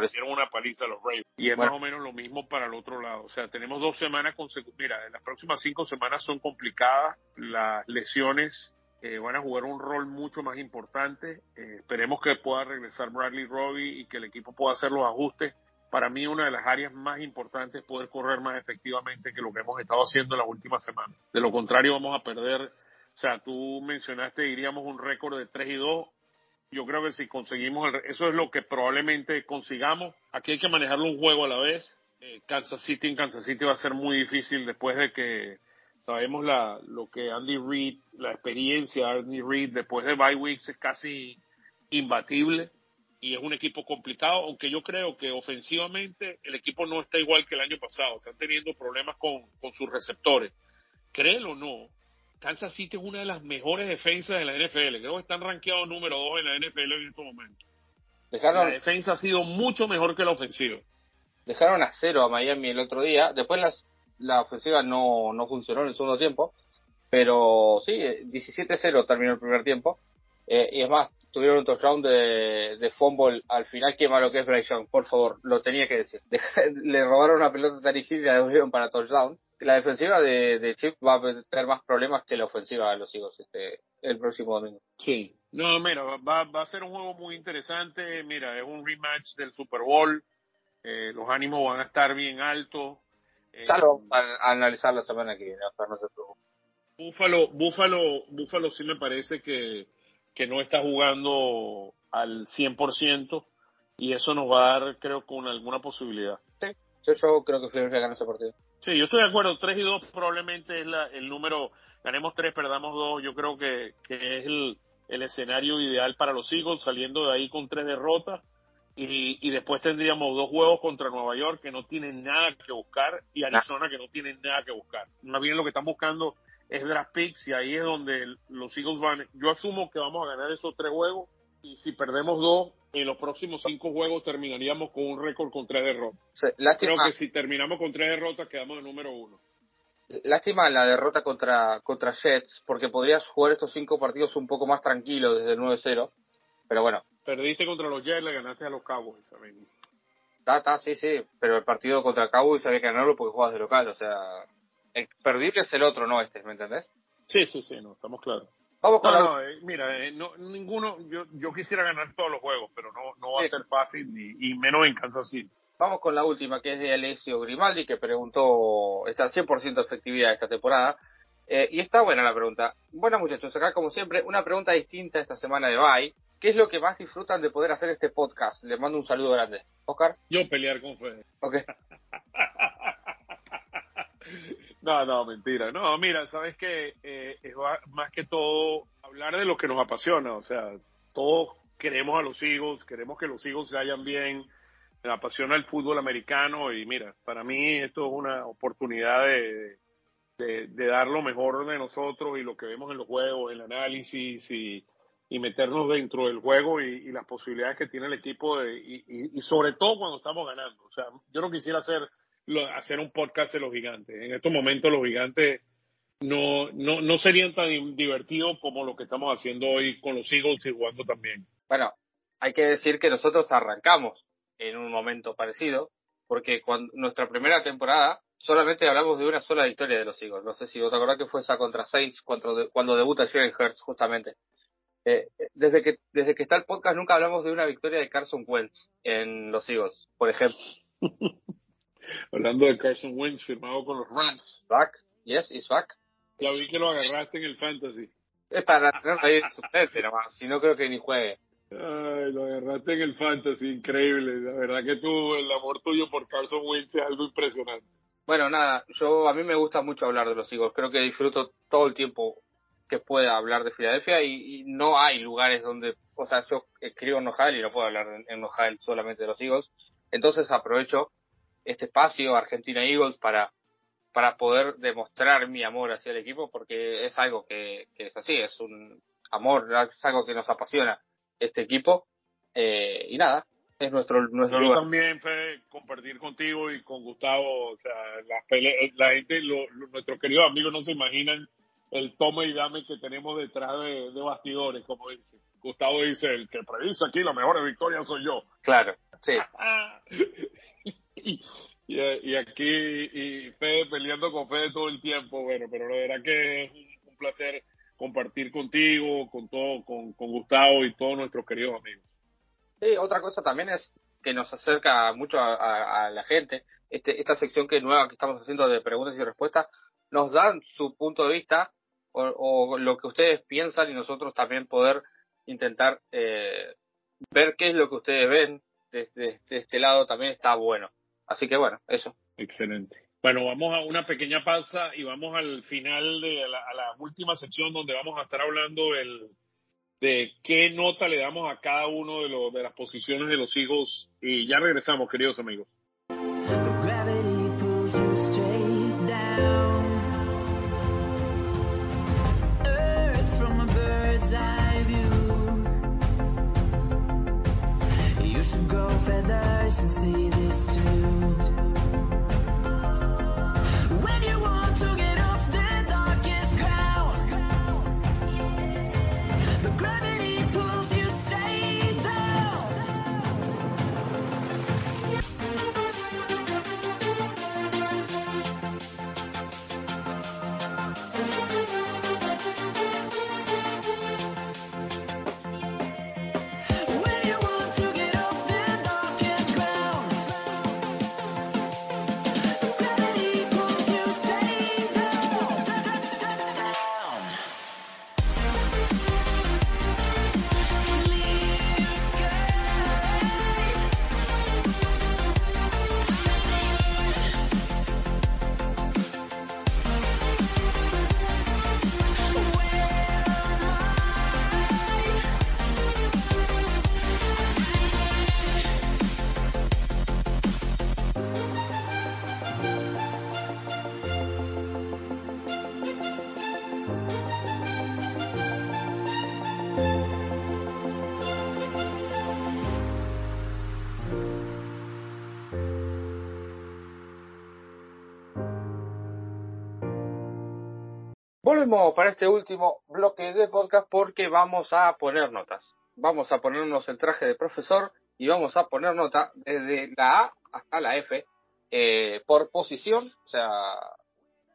le hicieron una paliza a los Ravens. Y es más o menos lo mismo para el otro lado, o sea, tenemos dos semanas consecutivas. Mira, las próximas cinco semanas son complicadas, las lesiones eh, van a jugar un rol mucho más importante. Eh, esperemos que pueda regresar Bradley Robbie y que el equipo pueda hacer los ajustes. Para mí, una de las áreas más importantes es poder correr más efectivamente que lo que hemos estado haciendo en las últimas semanas. De lo contrario, vamos a perder. O sea, tú mencionaste, diríamos, un récord de 3 y 2. Yo creo que si conseguimos, eso es lo que probablemente consigamos. Aquí hay que manejarlo un juego a la vez. Eh, Kansas City en Kansas City va a ser muy difícil después de que Sabemos la, lo que Andy Reid, la experiencia de Andy Reid después de bye weeks es casi imbatible y es un equipo complicado, aunque yo creo que ofensivamente el equipo no está igual que el año pasado, están teniendo problemas con, con sus receptores. Créelo o no, Kansas City es una de las mejores defensas de la NFL, creo que están rankeados número dos en la NFL en este momento. la defensa ha sido mucho mejor que la ofensiva. Dejaron a cero a Miami el otro día, después las, la ofensiva no, no funcionó en el segundo tiempo, pero sí, 17-0 terminó el primer tiempo. Eh, y es más, tuvieron un touchdown de, de fumble al final. Qué malo que es Bryce Young, por favor, lo tenía que decir. <laughs> Le robaron una pelota Tariq y la devolvieron para touchdown. La defensiva de, de Chip va a tener más problemas que la ofensiva de los Eagles este, el próximo domingo. Sí, no, mira, va, va a ser un juego muy interesante. Mira, es un rematch del Super Bowl. Eh, los ánimos van a estar bien altos. Eh, ya lo vamos a, analizar la semana que viene, no se Búfalo, Búfalo, Búfalo sí me parece que, que no está jugando al 100% y eso nos va a dar, creo, con alguna posibilidad. Sí, yo, creo que Filadelfia gana ese partido. Sí, yo estoy de acuerdo. 3 y 2 probablemente es la, el número. Ganemos 3, perdamos 2. Yo creo que, que es el, el escenario ideal para los Eagles, saliendo de ahí con tres derrotas. Y, y, después tendríamos dos juegos contra Nueva York que no tienen nada que buscar y Arizona que no tienen nada que buscar. Más bien lo que están buscando es draft picks y ahí es donde los Eagles van. Yo asumo que vamos a ganar esos tres juegos y si perdemos dos, en los próximos cinco juegos terminaríamos con un récord con tres derrotas. Creo que si terminamos con tres derrotas quedamos en número uno. Lástima la derrota contra, contra Jets, porque podrías jugar estos cinco partidos un poco más tranquilo desde el 9-0. Pero bueno. Perdiste contra los Jets, le ganaste a los Cowboys. Está, sí, sí. Pero el partido contra Cowboys había que ganarlo porque jugabas de local. O sea, el perdible es el otro, no este, ¿me entendés? Sí, sí, sí, no, estamos claros. Vamos con no, eh, mira, eh, no, ninguno, yo, yo quisiera ganar todos los juegos, pero no, no va a ser fácil y, menos en Kansas City. Vamos con la última, que es de Alessio Grimaldi, que preguntó, está 100% efectividad esta temporada. Eh, y está buena la pregunta. Bueno, muchachos, acá como siempre, una pregunta distinta esta semana de Bye. ¿Qué es lo que más disfrutan de poder hacer este podcast? Les mando un saludo grande. Oscar. Yo pelear con Fede. Ok. <laughs> No, no, mentira. No, mira, sabes que eh, es más que todo hablar de lo que nos apasiona. O sea, todos queremos a los hijos, queremos que los hijos se vayan bien. Me apasiona el fútbol americano y mira, para mí esto es una oportunidad de, de, dar lo mejor de nosotros y lo que vemos en los juegos, el análisis y, y meternos dentro del juego y, las posibilidades que tiene el equipo y, sobre todo cuando estamos ganando. O sea, yo no quisiera hacer hacer un podcast de los gigantes. En estos momentos los gigantes no, no, no serían tan divertidos como lo que estamos haciendo hoy con los Eagles y jugando también. Bueno, hay que decir que nosotros arrancamos en un momento parecido, porque cuando nuestra primera temporada solamente hablamos de una sola victoria de los Eagles. No sé si vos te acordás que fue esa contra Saints cuando, cuando debuta Jalen Hurts, justamente. Eh, desde que desde que está el podcast nunca hablamos de una victoria de Carson Wentz en los Eagles, por ejemplo. <laughs> Hablando de Carson Wentz, firmado con los Rams. Back, yes, it's back. Ya vi que lo agarraste en el fantasy. Es para tenerlo ahí en suplente nomás, si no creo que ni juegue. Ay, lo agarraste en el fantasy, increíble. La verdad que tú, el amor tuyo por Carson Wentz es algo impresionante. Bueno, nada, yo a mí me gusta mucho hablar de los Eagles. Creo que disfruto todo el tiempo que pueda hablar de Filadelfia y, no hay lugares donde, o sea, yo escribo en Nojal y no puedo hablar en Nojal solamente de los Eagles. Entonces aprovecho este espacio Argentina Eagles para, para poder demostrar mi amor hacia el equipo porque es algo que, es así, es un amor, es algo que nos apasiona este equipo eh, y nada, es nuestro, nuestro Yo también, Fede, compartir contigo y con Gustavo, o sea, la, la gente, lo, nuestros queridos amigos no se imaginan el tome y dame que tenemos detrás de, de bastidores, como dice. Gustavo dice, el que predice aquí la mejor victoria soy yo. Claro, sí. <laughs> y, aquí, y Fede peleando con Fede todo el tiempo, bueno, pero la verdad que es un, placer compartir contigo, con todo, con, Gustavo y todos nuestros queridos amigos. Sí, otra cosa también es que nos acerca mucho a, la gente. Este, esta sección que nueva que estamos haciendo de preguntas y respuestas nos dan su punto de vista o, lo que ustedes piensan y nosotros también poder intentar eh, ver qué es lo que ustedes ven desde este lado también está bueno. Así que bueno, eso. Excelente. Bueno, vamos a una pequeña pausa y vamos al final de la, a la última sección donde vamos a estar hablando del, de qué nota le damos a cada uno de, los, de las posiciones de los hijos. Y ya regresamos, queridos amigos. Para este último bloque de podcast porque vamos a poner notas. Vamos a ponernos el traje de profesor y vamos a poner nota desde la A hasta la F eh, por posición. O sea,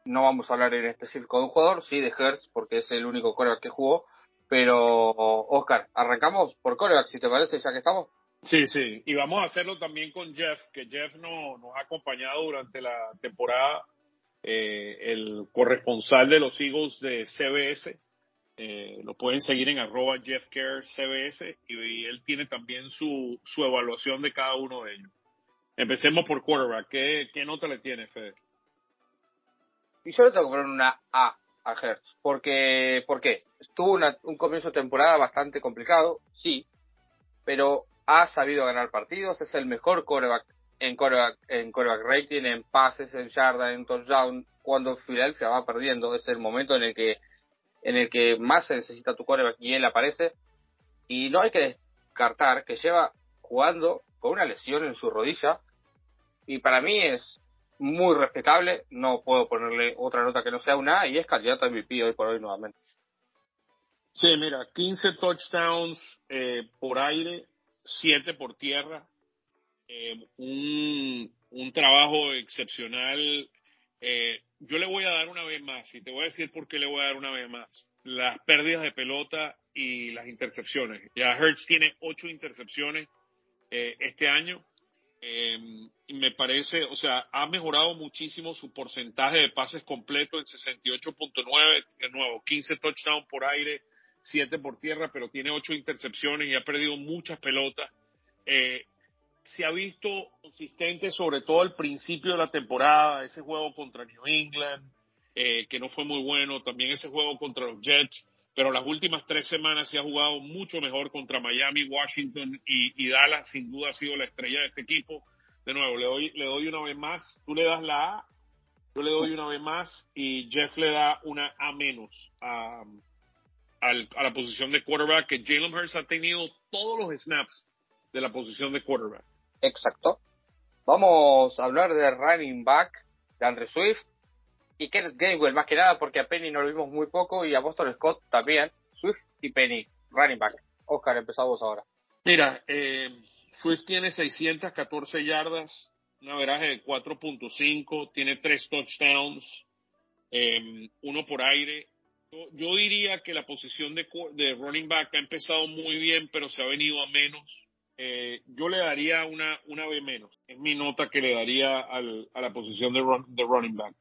no vamos a hablar en específico de un jugador, sí de Hertz porque es el único coreback que jugó. Pero, Oscar, arrancamos por coreback, si te parece, ya que estamos. Sí, sí, y vamos a hacerlo también con Jeff, que Jeff no, nos ha acompañado durante la temporada eh, el corresponsal de los Eagles de CBS. Eh, lo pueden seguir en arroba CBS y, él tiene también su, su evaluación de cada uno de ellos. Empecemos por quarterback. ¿Qué, nota le tiene, Fede? Y yo le tengo que poner una A a Hertz. Porque, ¿Por qué? Tuvo un comienzo de temporada bastante complicado, sí, pero ha sabido ganar partidos, es el mejor quarterback en coreback, en rating, en pases, en yarda, en touchdown, cuando Philadelphia va perdiendo, es el momento en el que en el que más se necesita tu coreback y él aparece. Y no hay que descartar que lleva jugando con una lesión en su rodilla y para mí es muy respetable, no puedo ponerle otra nota que no sea una y es candidato a MVP hoy por hoy nuevamente. Sí, mira, 15 touchdowns eh, por aire, 7 por tierra, eh, un, un, trabajo excepcional. Eh, yo le voy a dar una vez más, y te voy a decir por qué le voy a dar una vez más. Las pérdidas de pelota y las intercepciones. Ya Hertz tiene ocho intercepciones eh, este año. y me parece, o sea, ha mejorado muchísimo su porcentaje de pases completos en 68.9, de nuevo, 15 touchdowns por aire, 7 por tierra, pero tiene ocho intercepciones y ha perdido muchas pelotas. Se ha visto consistente, sobre todo al principio de la temporada, ese juego contra New England, eh, que no fue muy bueno, también ese juego contra los Jets, pero las últimas tres semanas se ha jugado mucho mejor contra Miami, Washington y, Dallas, sin duda ha sido la estrella de este equipo. De nuevo, le doy, le doy una vez más, tú le das la A, yo le doy una vez más y Jeff le da una A menos a, a la posición de quarterback, que Jalen Hurts ha tenido todos los snaps de la posición de quarterback. Exacto. Vamos a hablar de running back de Andre Swift y Kenneth Gainwell, más que nada porque a Penny no lo vimos muy poco y a Boston Scott también. Swift y Penny, running back. Oscar, empezamos ahora. Mira, eh, Swift tiene 614 yardas, un averaje de 4.5, tiene tres touchdowns, eh, uno por aire. Yo, diría que la posición de running back ha empezado muy bien, pero se ha venido a menos eh, yo le daría una, una B menos. Es mi nota que le daría al, a la posición de, de running back.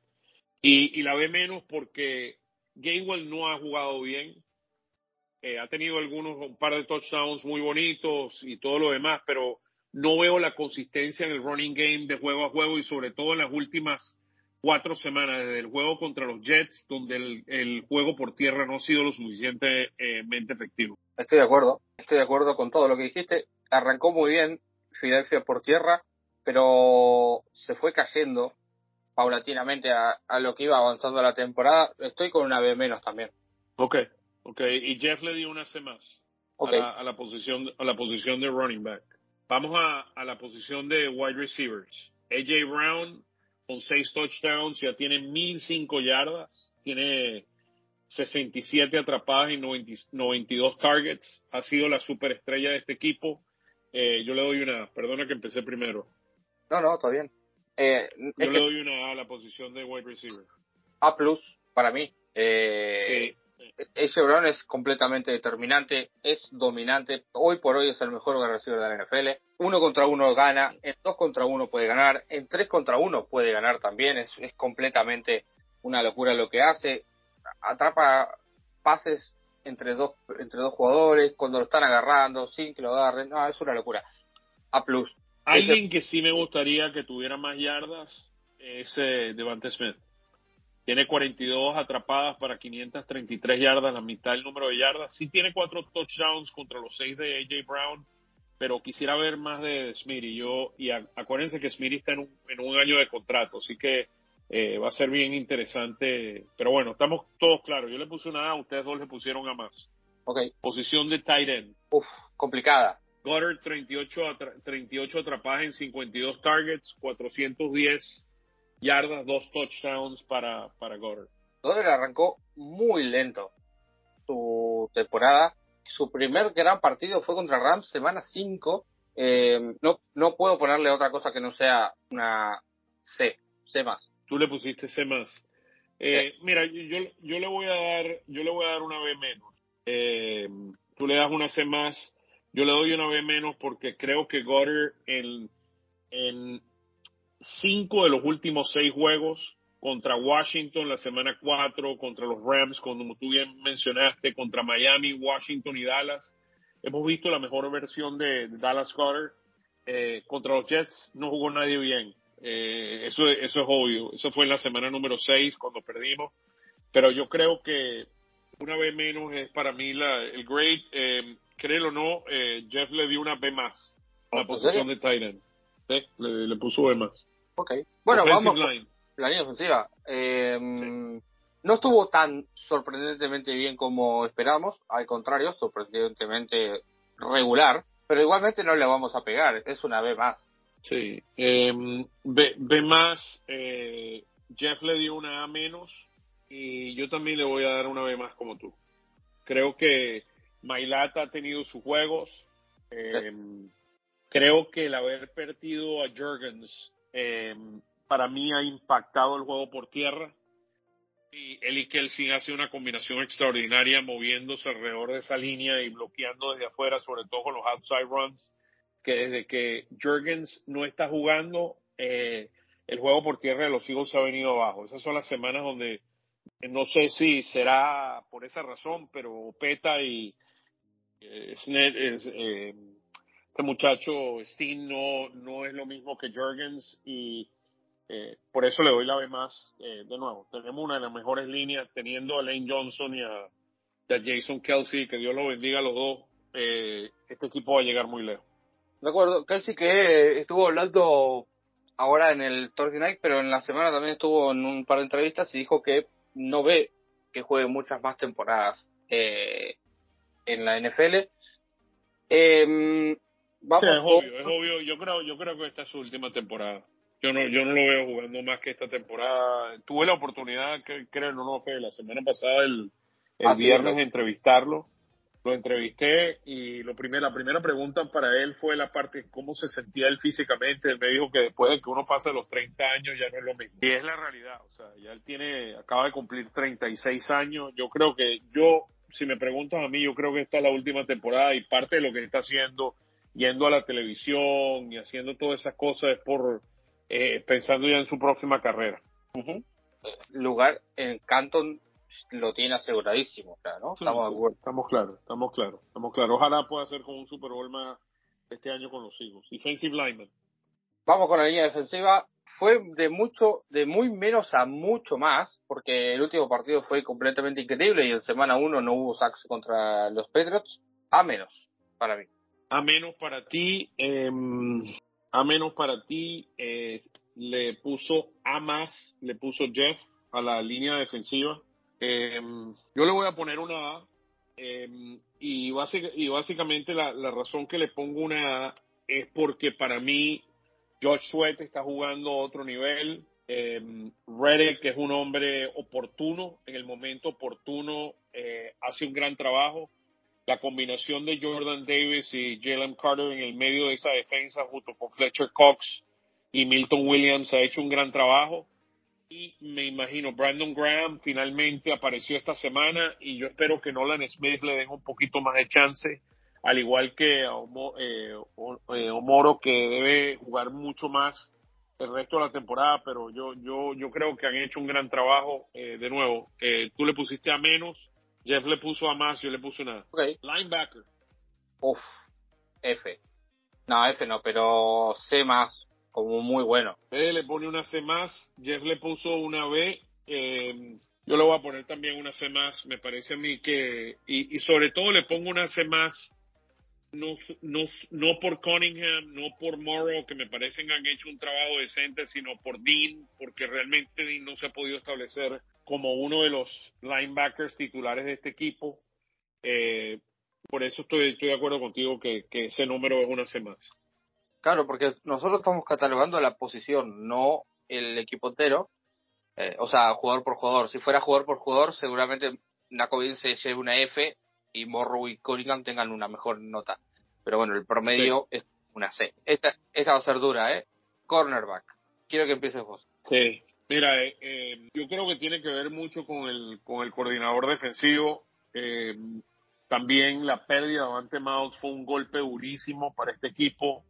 Y, la B menos porque Gainwell no ha jugado bien. Eh, ha tenido algunos, un par de touchdowns muy bonitos y todo lo demás, pero no veo la consistencia en el running game de juego a juego y sobre todo en las últimas cuatro semanas desde el juego contra los Jets, donde el juego por tierra no ha sido lo suficientemente efectivo. Estoy de acuerdo, estoy de acuerdo con todo lo que dijiste. Arrancó muy bien Filadelfia por tierra, pero se fue cayendo paulatinamente a, a, lo que iba avanzando la temporada. Estoy con una B menos también. Ok, ok. Y Jeff le dio una C más okay. a, la, a, la, posición a la posición de running back. Vamos a, a la posición de wide receivers. AJ Brown con seis touchdowns ya tiene 1005 yardas, tiene 67 atrapadas y 90, 92 targets. Ha sido la superestrella de este equipo. Eh, yo le doy una, perdona que empecé primero. No, no, está bien. Eh, yo le doy una A a la posición de wide receiver. A plus para mí. Eh, ese Brown es completamente determinante, es dominante. Hoy por hoy es el mejor receiver de la NFL. Uno contra uno gana, en dos contra uno puede ganar, en tres contra uno puede ganar también. Es, es completamente una locura lo que hace. Atrapa pases entre dos, entre dos jugadores, cuando lo están agarrando, sin que lo agarren. No, es una locura. A plus. Alguien que sí me gustaría que tuviera más yardas es eh, Devante Smith. Tiene 42 atrapadas para 533 yardas, la mitad del número de yardas. Sí tiene cuatro touchdowns contra los seis de AJ Brown, pero quisiera ver más de Smith. Y yo, y acuérdense que Smith está en un, en un año de contrato, así que eh, va a ser bien interesante. Pero bueno, estamos todos claros. Yo le puse una A, ustedes dos le pusieron a más. Ok. Posición de tight end. Uf, complicada. Goddard, 38, atra 38 atrapadas en 52 targets, 410 yardas, dos touchdowns para, para Goddard. Goddard arrancó muy lento su temporada. Su primer gran partido fue contra Rams, semana 5. Eh, no, no puedo ponerle otra cosa que no sea una C, C más. Tú le pusiste C más. Eh, mira, yo, yo le voy a dar, yo le voy a dar una B menos. Eh, tú le das una C más yo le doy una B menos porque creo que Goddard en, en cinco de los últimos seis juegos contra Washington la semana cuatro, contra los Rams, como tú bien mencionaste, contra Miami, Washington y Dallas, hemos visto la mejor versión de, Dallas Goddard. Eh, contra los Jets no jugó nadie bien. Eh, eso, eso es obvio. Eso fue en la semana número seis cuando perdimos. Pero yo creo que una B menos es para mí la, el grade. Eh, créelo o no, eh, Jeff le dio una B más a la posición de Titan. ¿Sí? Le, le, puso B más. Ok. Bueno, vamos. Line. La línea ofensiva. Eh, sí. No estuvo tan sorprendentemente bien como esperamos, al contrario, sorprendentemente regular, pero igualmente no le vamos a pegar, es una B más. Sí, B, B, más, eh, Jeff le dio una A menos y yo también le voy a dar una B más como tú. Creo que Mailata ha tenido sus juegos. Eh, creo que el haber perdido a Jurgens eh, para mí ha impactado el juego por tierra. Y Eli Kelsey hace una combinación extraordinaria moviéndose alrededor de esa línea y bloqueando desde afuera, sobre todo con los outside runs. Que desde que Jurgens no está jugando, eh, el juego por tierra de los Eagles se ha venido abajo. Esas son las semanas donde no sé si será por esa razón, pero Peta y, es, eh, este muchacho Steen no, no es lo mismo que Jurgens y eh, por eso le doy la B más. Eh, de nuevo, tenemos una de las mejores líneas teniendo a Lane Johnson y a, a Jason Kelsey, que Dios lo bendiga a los dos. Eh, este equipo va a llegar muy lejos. De acuerdo, Kelsey que estuvo hablando ahora en el Thursday Night, pero en la semana también estuvo en un par de entrevistas y dijo que no ve que juegue muchas más temporadas eh, en la NFL. Eh, vamos sí, es obvio, es obvio. Yo creo, yo creo que esta es su última temporada. Yo no, yo no lo veo jugando más que esta temporada. Tuve la oportunidad, que, creo, no, no fue la semana pasada, el, el ah, viernes, de entrevistarlo. Lo entrevisté y lo primero, la primera pregunta para él fue la parte de cómo se sentía él físicamente. Él me dijo que después de que uno pasa los 30 años ya no es lo mismo. Y es la realidad. O sea, ya él tiene, acaba de cumplir 36 años. Yo creo que yo si me preguntas a mí, yo creo que esta es la última temporada y parte de lo que está haciendo, yendo a la televisión y haciendo todas esas cosas es por eh, pensando ya en su próxima carrera. Uh -huh. Lugar en Canton lo tiene aseguradísimo, claro, ¿no? Sí, estamos, sí, estamos claros, estamos claros, estamos claros. Ojalá pueda hacer con un Super Bowl más este año con los Eagles. Defensive lineman. Vamos con la línea defensiva. fue de mucho, de muy menos a mucho más, porque el último partido fue completamente increíble y en semana uno no hubo sacks contra los Patriots, a menos, para mí. A menos para ti, eh, a menos para ti, eh, le puso a más, le puso Jeff a la línea defensiva. Eh, yo le voy a poner una A. Eh, y, básicamente la, razón que le pongo una A es porque para mí George Sweat está jugando a otro nivel. Eh, Reddick, es un hombre oportuno, en el momento oportuno, eh, hace un gran trabajo. La combinación de Jordan Davis y Jalen Carter en el medio de esa defensa, junto con Fletcher Cox y Milton Williams, ha hecho un gran trabajo. Y me imagino, Brandon Graham finalmente apareció esta semana y yo espero que Nolan Smith le den un poquito más de chance al igual que a eh, eh, Omoro, que debe jugar mucho más el resto de la temporada, pero yo yo yo creo que han hecho un gran trabajo. Eh, de nuevo, tú le pusiste a menos, Jeff le puso a más, yo le puse nada. Linebacker. Uf, F. No, F no, pero C más, como muy bueno. Él le pone una C más, Jeff le puso una B. yo le voy a poner también una C más, me parece a mí que, y, y sobre todo le pongo una C más no, no, no por Cunningham, no por Morrow, que me parecen han hecho un trabajo decente, sino por Dean, porque realmente Dean no se ha podido establecer como uno de los linebackers titulares de este equipo. Eh, por eso estoy, estoy de acuerdo contigo que, que ese número es una C más. Claro, porque nosotros estamos catalogando la posición, no el equipo entero. Eh, o sea, jugador por jugador. Si fuera jugador por jugador, seguramente Nakovic se lleve una F y Morrow y Cunningham tengan una mejor nota. Pero bueno, el promedio es una C. Esta, esta va a ser dura, ¿eh? Cornerback. Quiero que empieces vos. Sí. Mira, eh, eh, yo creo que tiene que ver mucho con el, con el coordinador defensivo. Eh, también la pérdida de Avante Mouse fue un golpe durísimo para este equipo.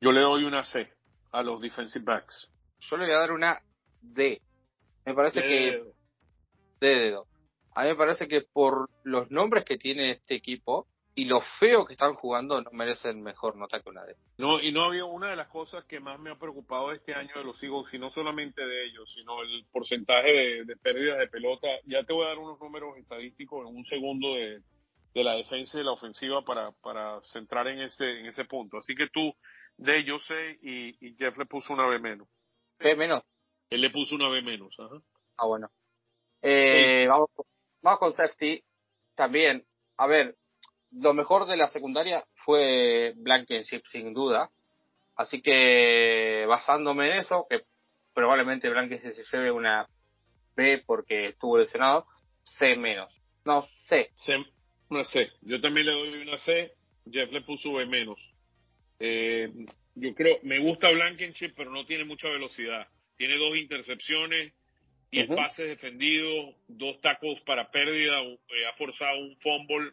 Yo le doy una C a los defensive backs. Yo le voy a dar una D. Me parece que... D de dedo a mí me parece que por los nombres que tiene este equipo y lo feo que están jugando, no merecen mejor nota que una D. No, y no había una de las cosas que más me ha preocupado este año de los Eagles, y no solamente de ellos, sino el porcentaje de, pérdidas de pelota. Ya te voy a dar unos números estadísticos en un segundo de, la defensa y de la ofensiva para, para centrar en ese, en ese punto. Así que tú, de yo sé, y, Jeff le puso una B menos. B menos. Él le puso una B menos, ajá. Ah, bueno. Eh, vamos, Vamos con safety. También, a ver, lo mejor de la secundaria fue Blankenship, sin duda. Así que, basándome en eso, que probablemente Blankenship se lleve una B porque estuvo lesionado, C menos. No, C. C. Una C. Yo también le doy una C. Jeff le puso B menos. Eh, yo creo, me gusta Blankenship, pero no tiene mucha velocidad. Tiene dos intercepciones 10 pases defendidos, dos tacos para pérdida, eh, ha forzado un fumble.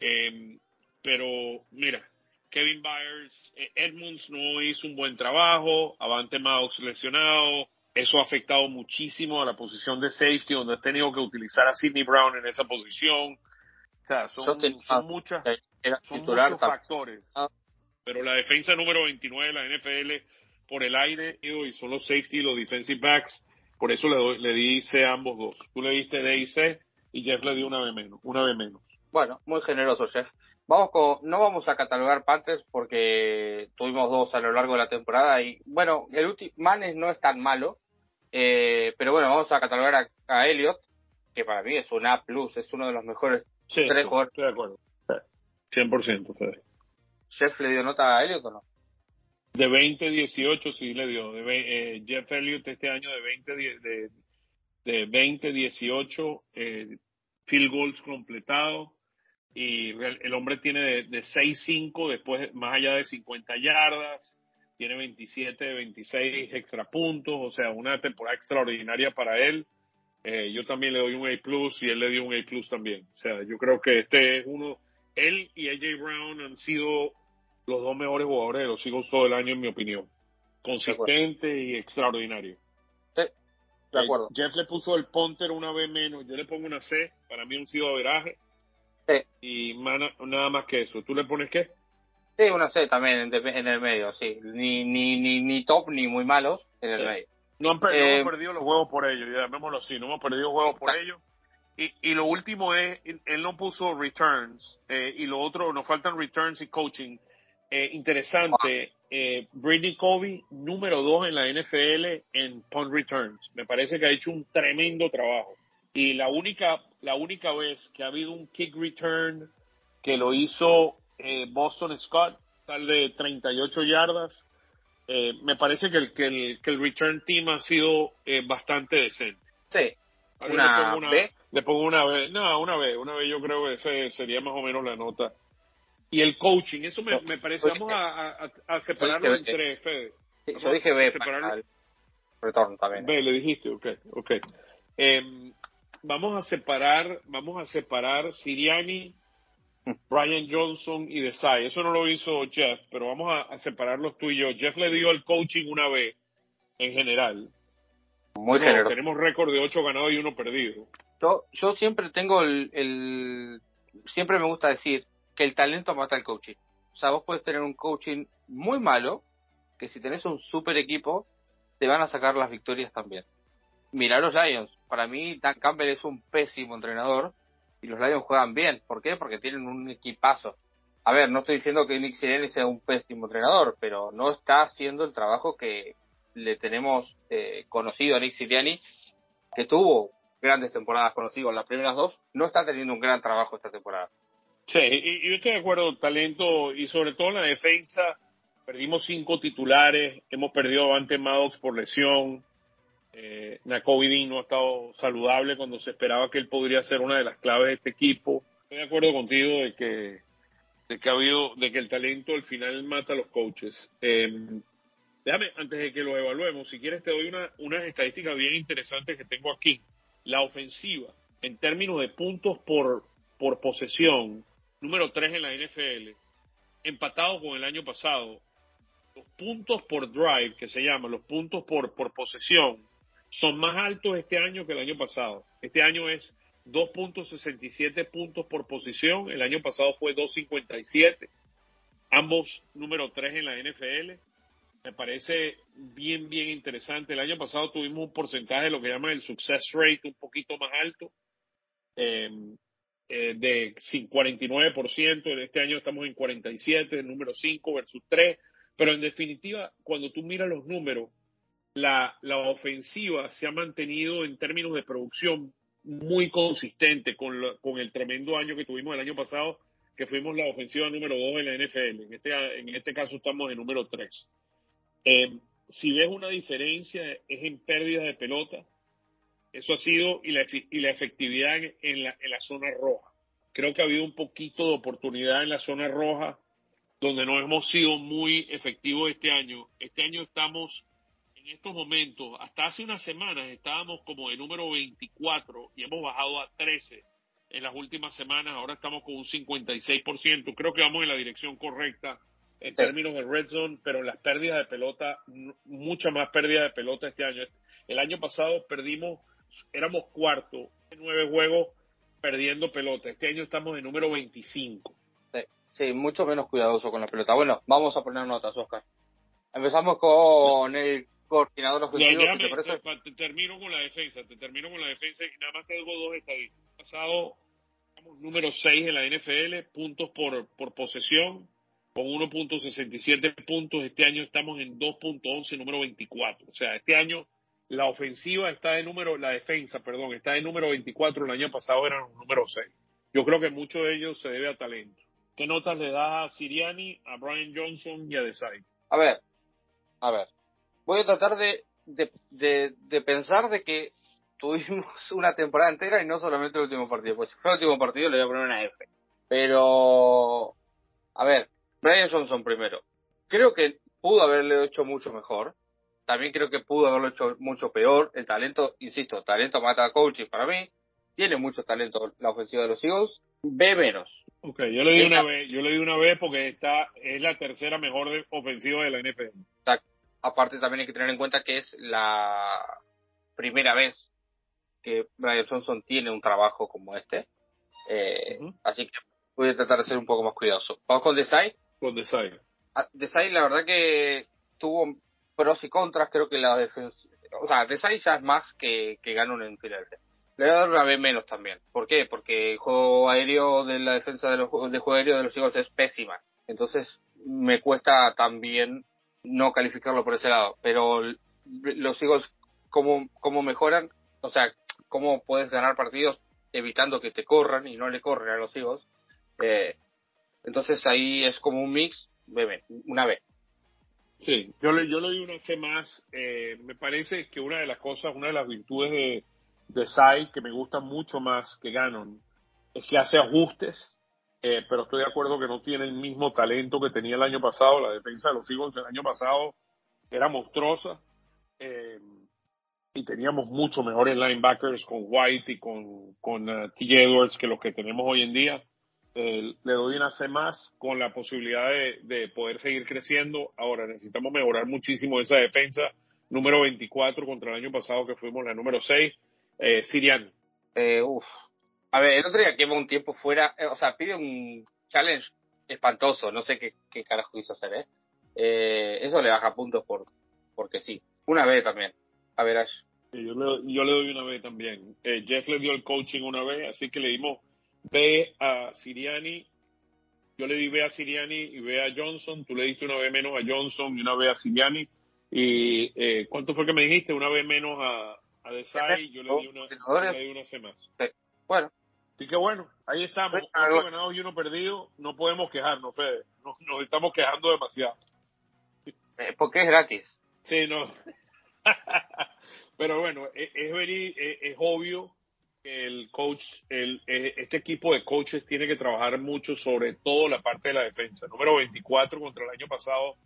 Em, pero mira, Kevin Byers, eh, Edmunds no hizo un buen trabajo, Avante Mouse lesionado, eso ha afectado muchísimo a la posición de safety, donde ha tenido que utilizar a Sidney Brown en esa posición. O sea, son, son, muchas, son muchos factores. Pero la defensa número 29 de la NFL por el aire y son los safety y los defensive backs por eso le, doy, le di C a ambos dos. Tú le diste D y C y Jeff le dio una B menos. Una B menos. Bueno, muy generoso, Jeff. Vamos con, no vamos a catalogar Panthers porque tuvimos dos a lo largo de la temporada y bueno, el último Manes no es tan malo, eh, pero bueno, vamos a catalogar a, Elliot, que para mí es un A+, es uno de los mejores sí, tres jugadores. Estoy de acuerdo. 100%. ¿Jeff le dio nota a Elliot o no? De 20-18 sí le dio. De, eh, Jeff Elliott este año de 20 de, de 20-18 eh, field goals completados y el hombre tiene de, de 6-5 después más allá de 50 yardas, tiene 27 de 26 extra puntos, o sea, una temporada extraordinaria para él. Eh, yo también le doy un A plus y él le dio un A plus también. O sea, yo creo que este es uno, él y AJ Brown han sido los dos mejores jugadores de los Eagles todo el año, en mi opinión. Consistente y extraordinario. Sí, de eh, acuerdo. Jeff le puso el punter una vez menos, yo le pongo una C, para mí un sido averaje. Sí. Y nada más que eso. ¿Tú le pones qué? Sí, una C también en, el medio, sí. Ni, ni, ni, ni top ni muy malos en el medio. No, han perdido, eh, perdido los juegos por ellos, llamémoslo así, no hemos perdido juegos por ellos. Y, y lo último es, él no puso returns, eh, y lo otro, nos faltan returns y coaching. Eh, interesante, eh, Britney Kobe, número dos en la NFL en punt returns. Me parece que ha hecho un tremendo trabajo. Y la única, la única vez que ha habido un kick return que lo hizo eh, Boston Scott, tal de 38 yardas, eh, me parece que el, que el, que el return team ha sido eh, bastante decente. Sí. Una, una, B. Le pongo una B. No, una B. Una B yo creo que ese sería más o menos la nota y el coaching. Eso me, me parece, vamos a, a, separarlo entre Fede. yo dije B, retorno también. B, le dijiste, ok, ok. Em, vamos a separar, vamos a separar Siriani. Brian Johnson y Desai. Eso no lo hizo Jeff, pero vamos a, separarlos tú y yo. Jeff le dio el coaching una B en general. Muy generoso. Tenemos récord de 8 ganados y uno perdido. Yo, yo siempre tengo el, el, siempre me gusta decir que el talento mata al coaching. O sea, vos puedes tener un coaching muy malo, que si tenés un super equipo, te van a sacar las victorias también. Mira los Lions. Para mí, Dan Campbell es un pésimo entrenador y los Lions juegan bien. ¿Por qué? Porque tienen un equipazo. A ver, no estoy diciendo que Nick Sirianni sea un pésimo entrenador, pero no está haciendo el trabajo que le tenemos eh, conocido a Nick Sirianni, que tuvo grandes temporadas conocido en las primeras dos, no está teniendo un gran trabajo esta temporada. Sí, yo estoy de acuerdo, talento y sobre todo en la defensa. Perdimos cinco titulares, hemos perdido a Ante Maddox por lesión. Eh, Nakovidin no ha estado saludable cuando se esperaba que él podría ser una de las claves de este equipo. Estoy de acuerdo contigo de que, de que ha habido, de que el talento al final mata a los coaches. Eh, déjame, antes de que lo evaluemos, si quieres te doy una, unas estadísticas bien interesantes que tengo aquí. La ofensiva, en términos de puntos por, por posesión, número 3 en la NFL, empatado con el año pasado. Los puntos por drive, que se llaman, los puntos por, por posesión, son más altos este año que el año pasado. Este año es 2.67 puntos por posición, el año pasado fue 2.57, ambos número 3 en la NFL. Me parece bien, bien interesante. El año pasado tuvimos un porcentaje de lo que llaman el success rate un poquito más alto. Eh, eh, de 49%, este año estamos en 47, el número 5 versus 3, pero en definitiva, cuando tú miras los números, la, la ofensiva se ha mantenido en términos de producción muy consistente con, con el tremendo año que tuvimos el año pasado, que fuimos la ofensiva número 2 en la NFL. En este, en este caso estamos en número 3. Eh, si ves una diferencia es en pérdida de pelota, eso ha sido y la, y la efectividad en, la, en la zona roja. Creo que ha habido un poquito de oportunidad en la zona roja donde no hemos sido muy efectivos este año. Este año estamos en estos momentos, hasta hace unas semanas estábamos como de número 24 y hemos bajado a 13 en las últimas semanas, ahora estamos con un 56%, creo que vamos en la dirección correcta en términos de red zone, pero las pérdidas de pelota, mucha más pérdida de pelota este año. El año pasado perdimos éramos cuarto en nueve juegos perdiendo pelota. Este año estamos en número 25. Sí, mucho menos cuidadoso con la pelota. Bueno, vamos a poner notas, Oscar. Empezamos con el coordinador ofensivo. te, termino con la defensa, te termino con la defensa y nada más te digo dos estadísticas. Pasado, estamos número 6 en la NFL, puntos por, por posesión, con 1.67 puntos. Este año estamos en 2.11, número 24. O sea, este año la ofensiva está de número, la defensa, perdón, está de número 24, el año pasado eran número 6. Yo creo que mucho de ellos se debe a talento. ¿Qué notas le das a Siriani, a Brian Johnson y a Desai? A ver, a ver, voy a tratar de, de, de, pensar de que tuvimos una temporada entera y no solamente el último partido. Pues si fue el último partido le voy a poner una F. Pero, a ver, Brian Johnson primero. Creo que pudo haberle hecho mucho mejor también creo que pudo haberlo hecho mucho peor. El talento, insisto, talento mata a coaching para mí. Tiene mucho talento la ofensiva de los Eagles. B menos. Ok, yo le di una B. Yo le di una B porque está, es la tercera mejor ofensiva de la NFL. Aparte también hay que tener en cuenta que es la primera vez que Brian Johnson tiene un trabajo como este. Eh, así que voy a tratar de ser un poco más cuidadoso. Vamos con Desai. Con Desai. Ah, Desai, la verdad que tuvo pros y contras. Creo que la defensa. O sea, Desai ya es más que, que Ganon en Filadelfia. Le voy a dar una vez menos también. ¿Por qué? Porque el juego aéreo de la defensa de los de juego aéreo de los Eagles es pésima. Entonces me cuesta también no calificarlo por ese lado. Pero los Eagles, ¿cómo, cómo mejoran? O sea, ¿cómo puedes ganar partidos evitando que te corran y no le corren a los Eagles? Eh, entonces ahí es como un mix, una B. Sí, yo le, yo le doy una C más. Eh, me parece que una de las cosas, una de las virtudes de, de Sai que me gusta mucho más que Ganon es que hace ajustes, eh, pero estoy de acuerdo que no tiene el mismo talento que tenía el año pasado. La defensa de los Eagles el año pasado era monstruosa eh, y teníamos mucho mejores linebackers con White y con, con T. Edwards que los que tenemos hoy en día. Eh, le doy una C más con la posibilidad de, de poder seguir creciendo. Ahora necesitamos mejorar muchísimo esa defensa número 24 contra el año pasado que fuimos la número 6 eh, Sirian. Eh, uf. A ver, el otro día que un tiempo fuera, eh, o sea, pide un challenge espantoso, no sé qué, qué carajo hizo hacer, ¿eh? ¿eh? Eso le baja puntos por porque sí. Una B también. A ver, Ash. yo, le, yo le doy una B también. Eh, Jeff le dio el coaching una vez, así que le dimos B a Siriani. Yo le di B a Siriani y B a Johnson. Tú le diste una B menos a Johnson y una B a Siriani. ¿Y eh, cuánto fue que me dijiste? Una B menos a, a Desai, yo le di una, yo le di una C más. Bueno. Así que bueno, ahí estamos. Ocho ganados y uno perdido. No podemos quejarnos, Fede. Nos, nos estamos quejando demasiado. Eh, porque es gratis. Sí, no. <laughs> Pero bueno, es, es, veri- es- obvio el coach, el, eh, este equipo de coaches tiene que trabajar mucho, sobre todo la parte de la defensa. Número 24 contra el año pasado,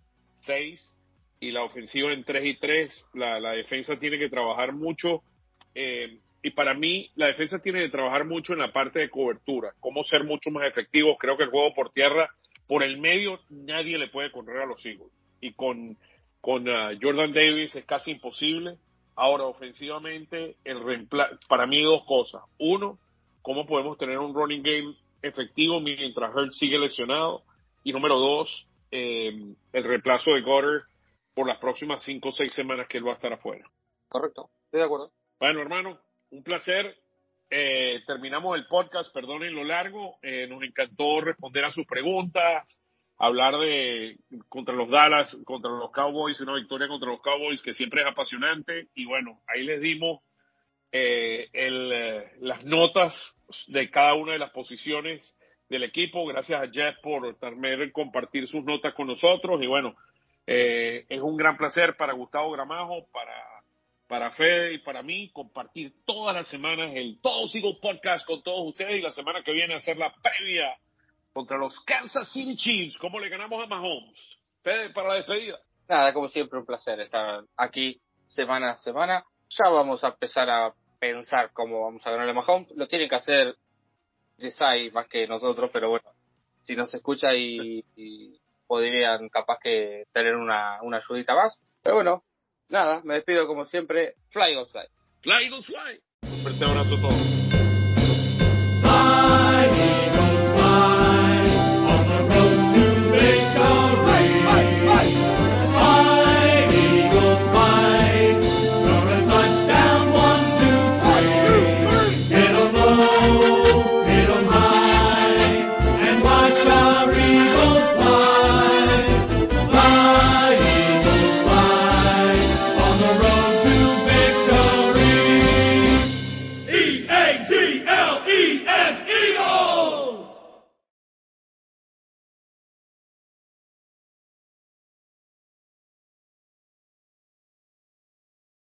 6. Y la ofensiva en 3 y 3. La, defensa tiene que trabajar mucho. eh, y para mí, la defensa tiene que trabajar mucho en la parte de cobertura. Cómo ser mucho más efectivos. Creo que el juego por tierra, por el medio, nadie le puede correr a los Eagles. Y con con uh, Jordan Davis es casi imposible. Ahora, ofensivamente, el reempla para mí dos cosas. Uno, cómo podemos tener un running game efectivo mientras Hurt sigue lesionado. Y número dos, eh, el reemplazo de Goddard por las próximas cinco o seis semanas que él va a estar afuera. Correcto. Estoy de acuerdo. Bueno, hermano, un placer. Eh, terminamos el podcast, perdonen lo largo. Eh, nos encantó responder a sus preguntas, hablar de contra los Dallas, contra los Cowboys, una victoria contra los Cowboys que siempre es apasionante. Y bueno, ahí les dimos eh, el, eh, las notas de cada una de las posiciones del equipo. Gracias a Jeff por también compartir sus notas con nosotros. Y bueno, eh, es un gran placer para Gustavo Gramajo, para para Fede y para mí compartir todas las semanas el Todos Eagles Podcast con todos ustedes y la semana que viene hacer la previa contra los Kansas City Chiefs. ¿Cómo le ganamos a Mahomes? Fede, para la despedida. Nada, como siempre, un placer estar aquí semana a semana. Ya vamos a empezar a pensar cómo vamos a ganarle a Mahomes. Lo tiene que hacer Desai más que nosotros, pero bueno, si nos escucha y, y podrían capaz que tener una, una ayudita más. Pero bueno, nada, me despido como siempre. Fly, go fly. Fly Eagles Fly. Un fuerte abrazo a todos.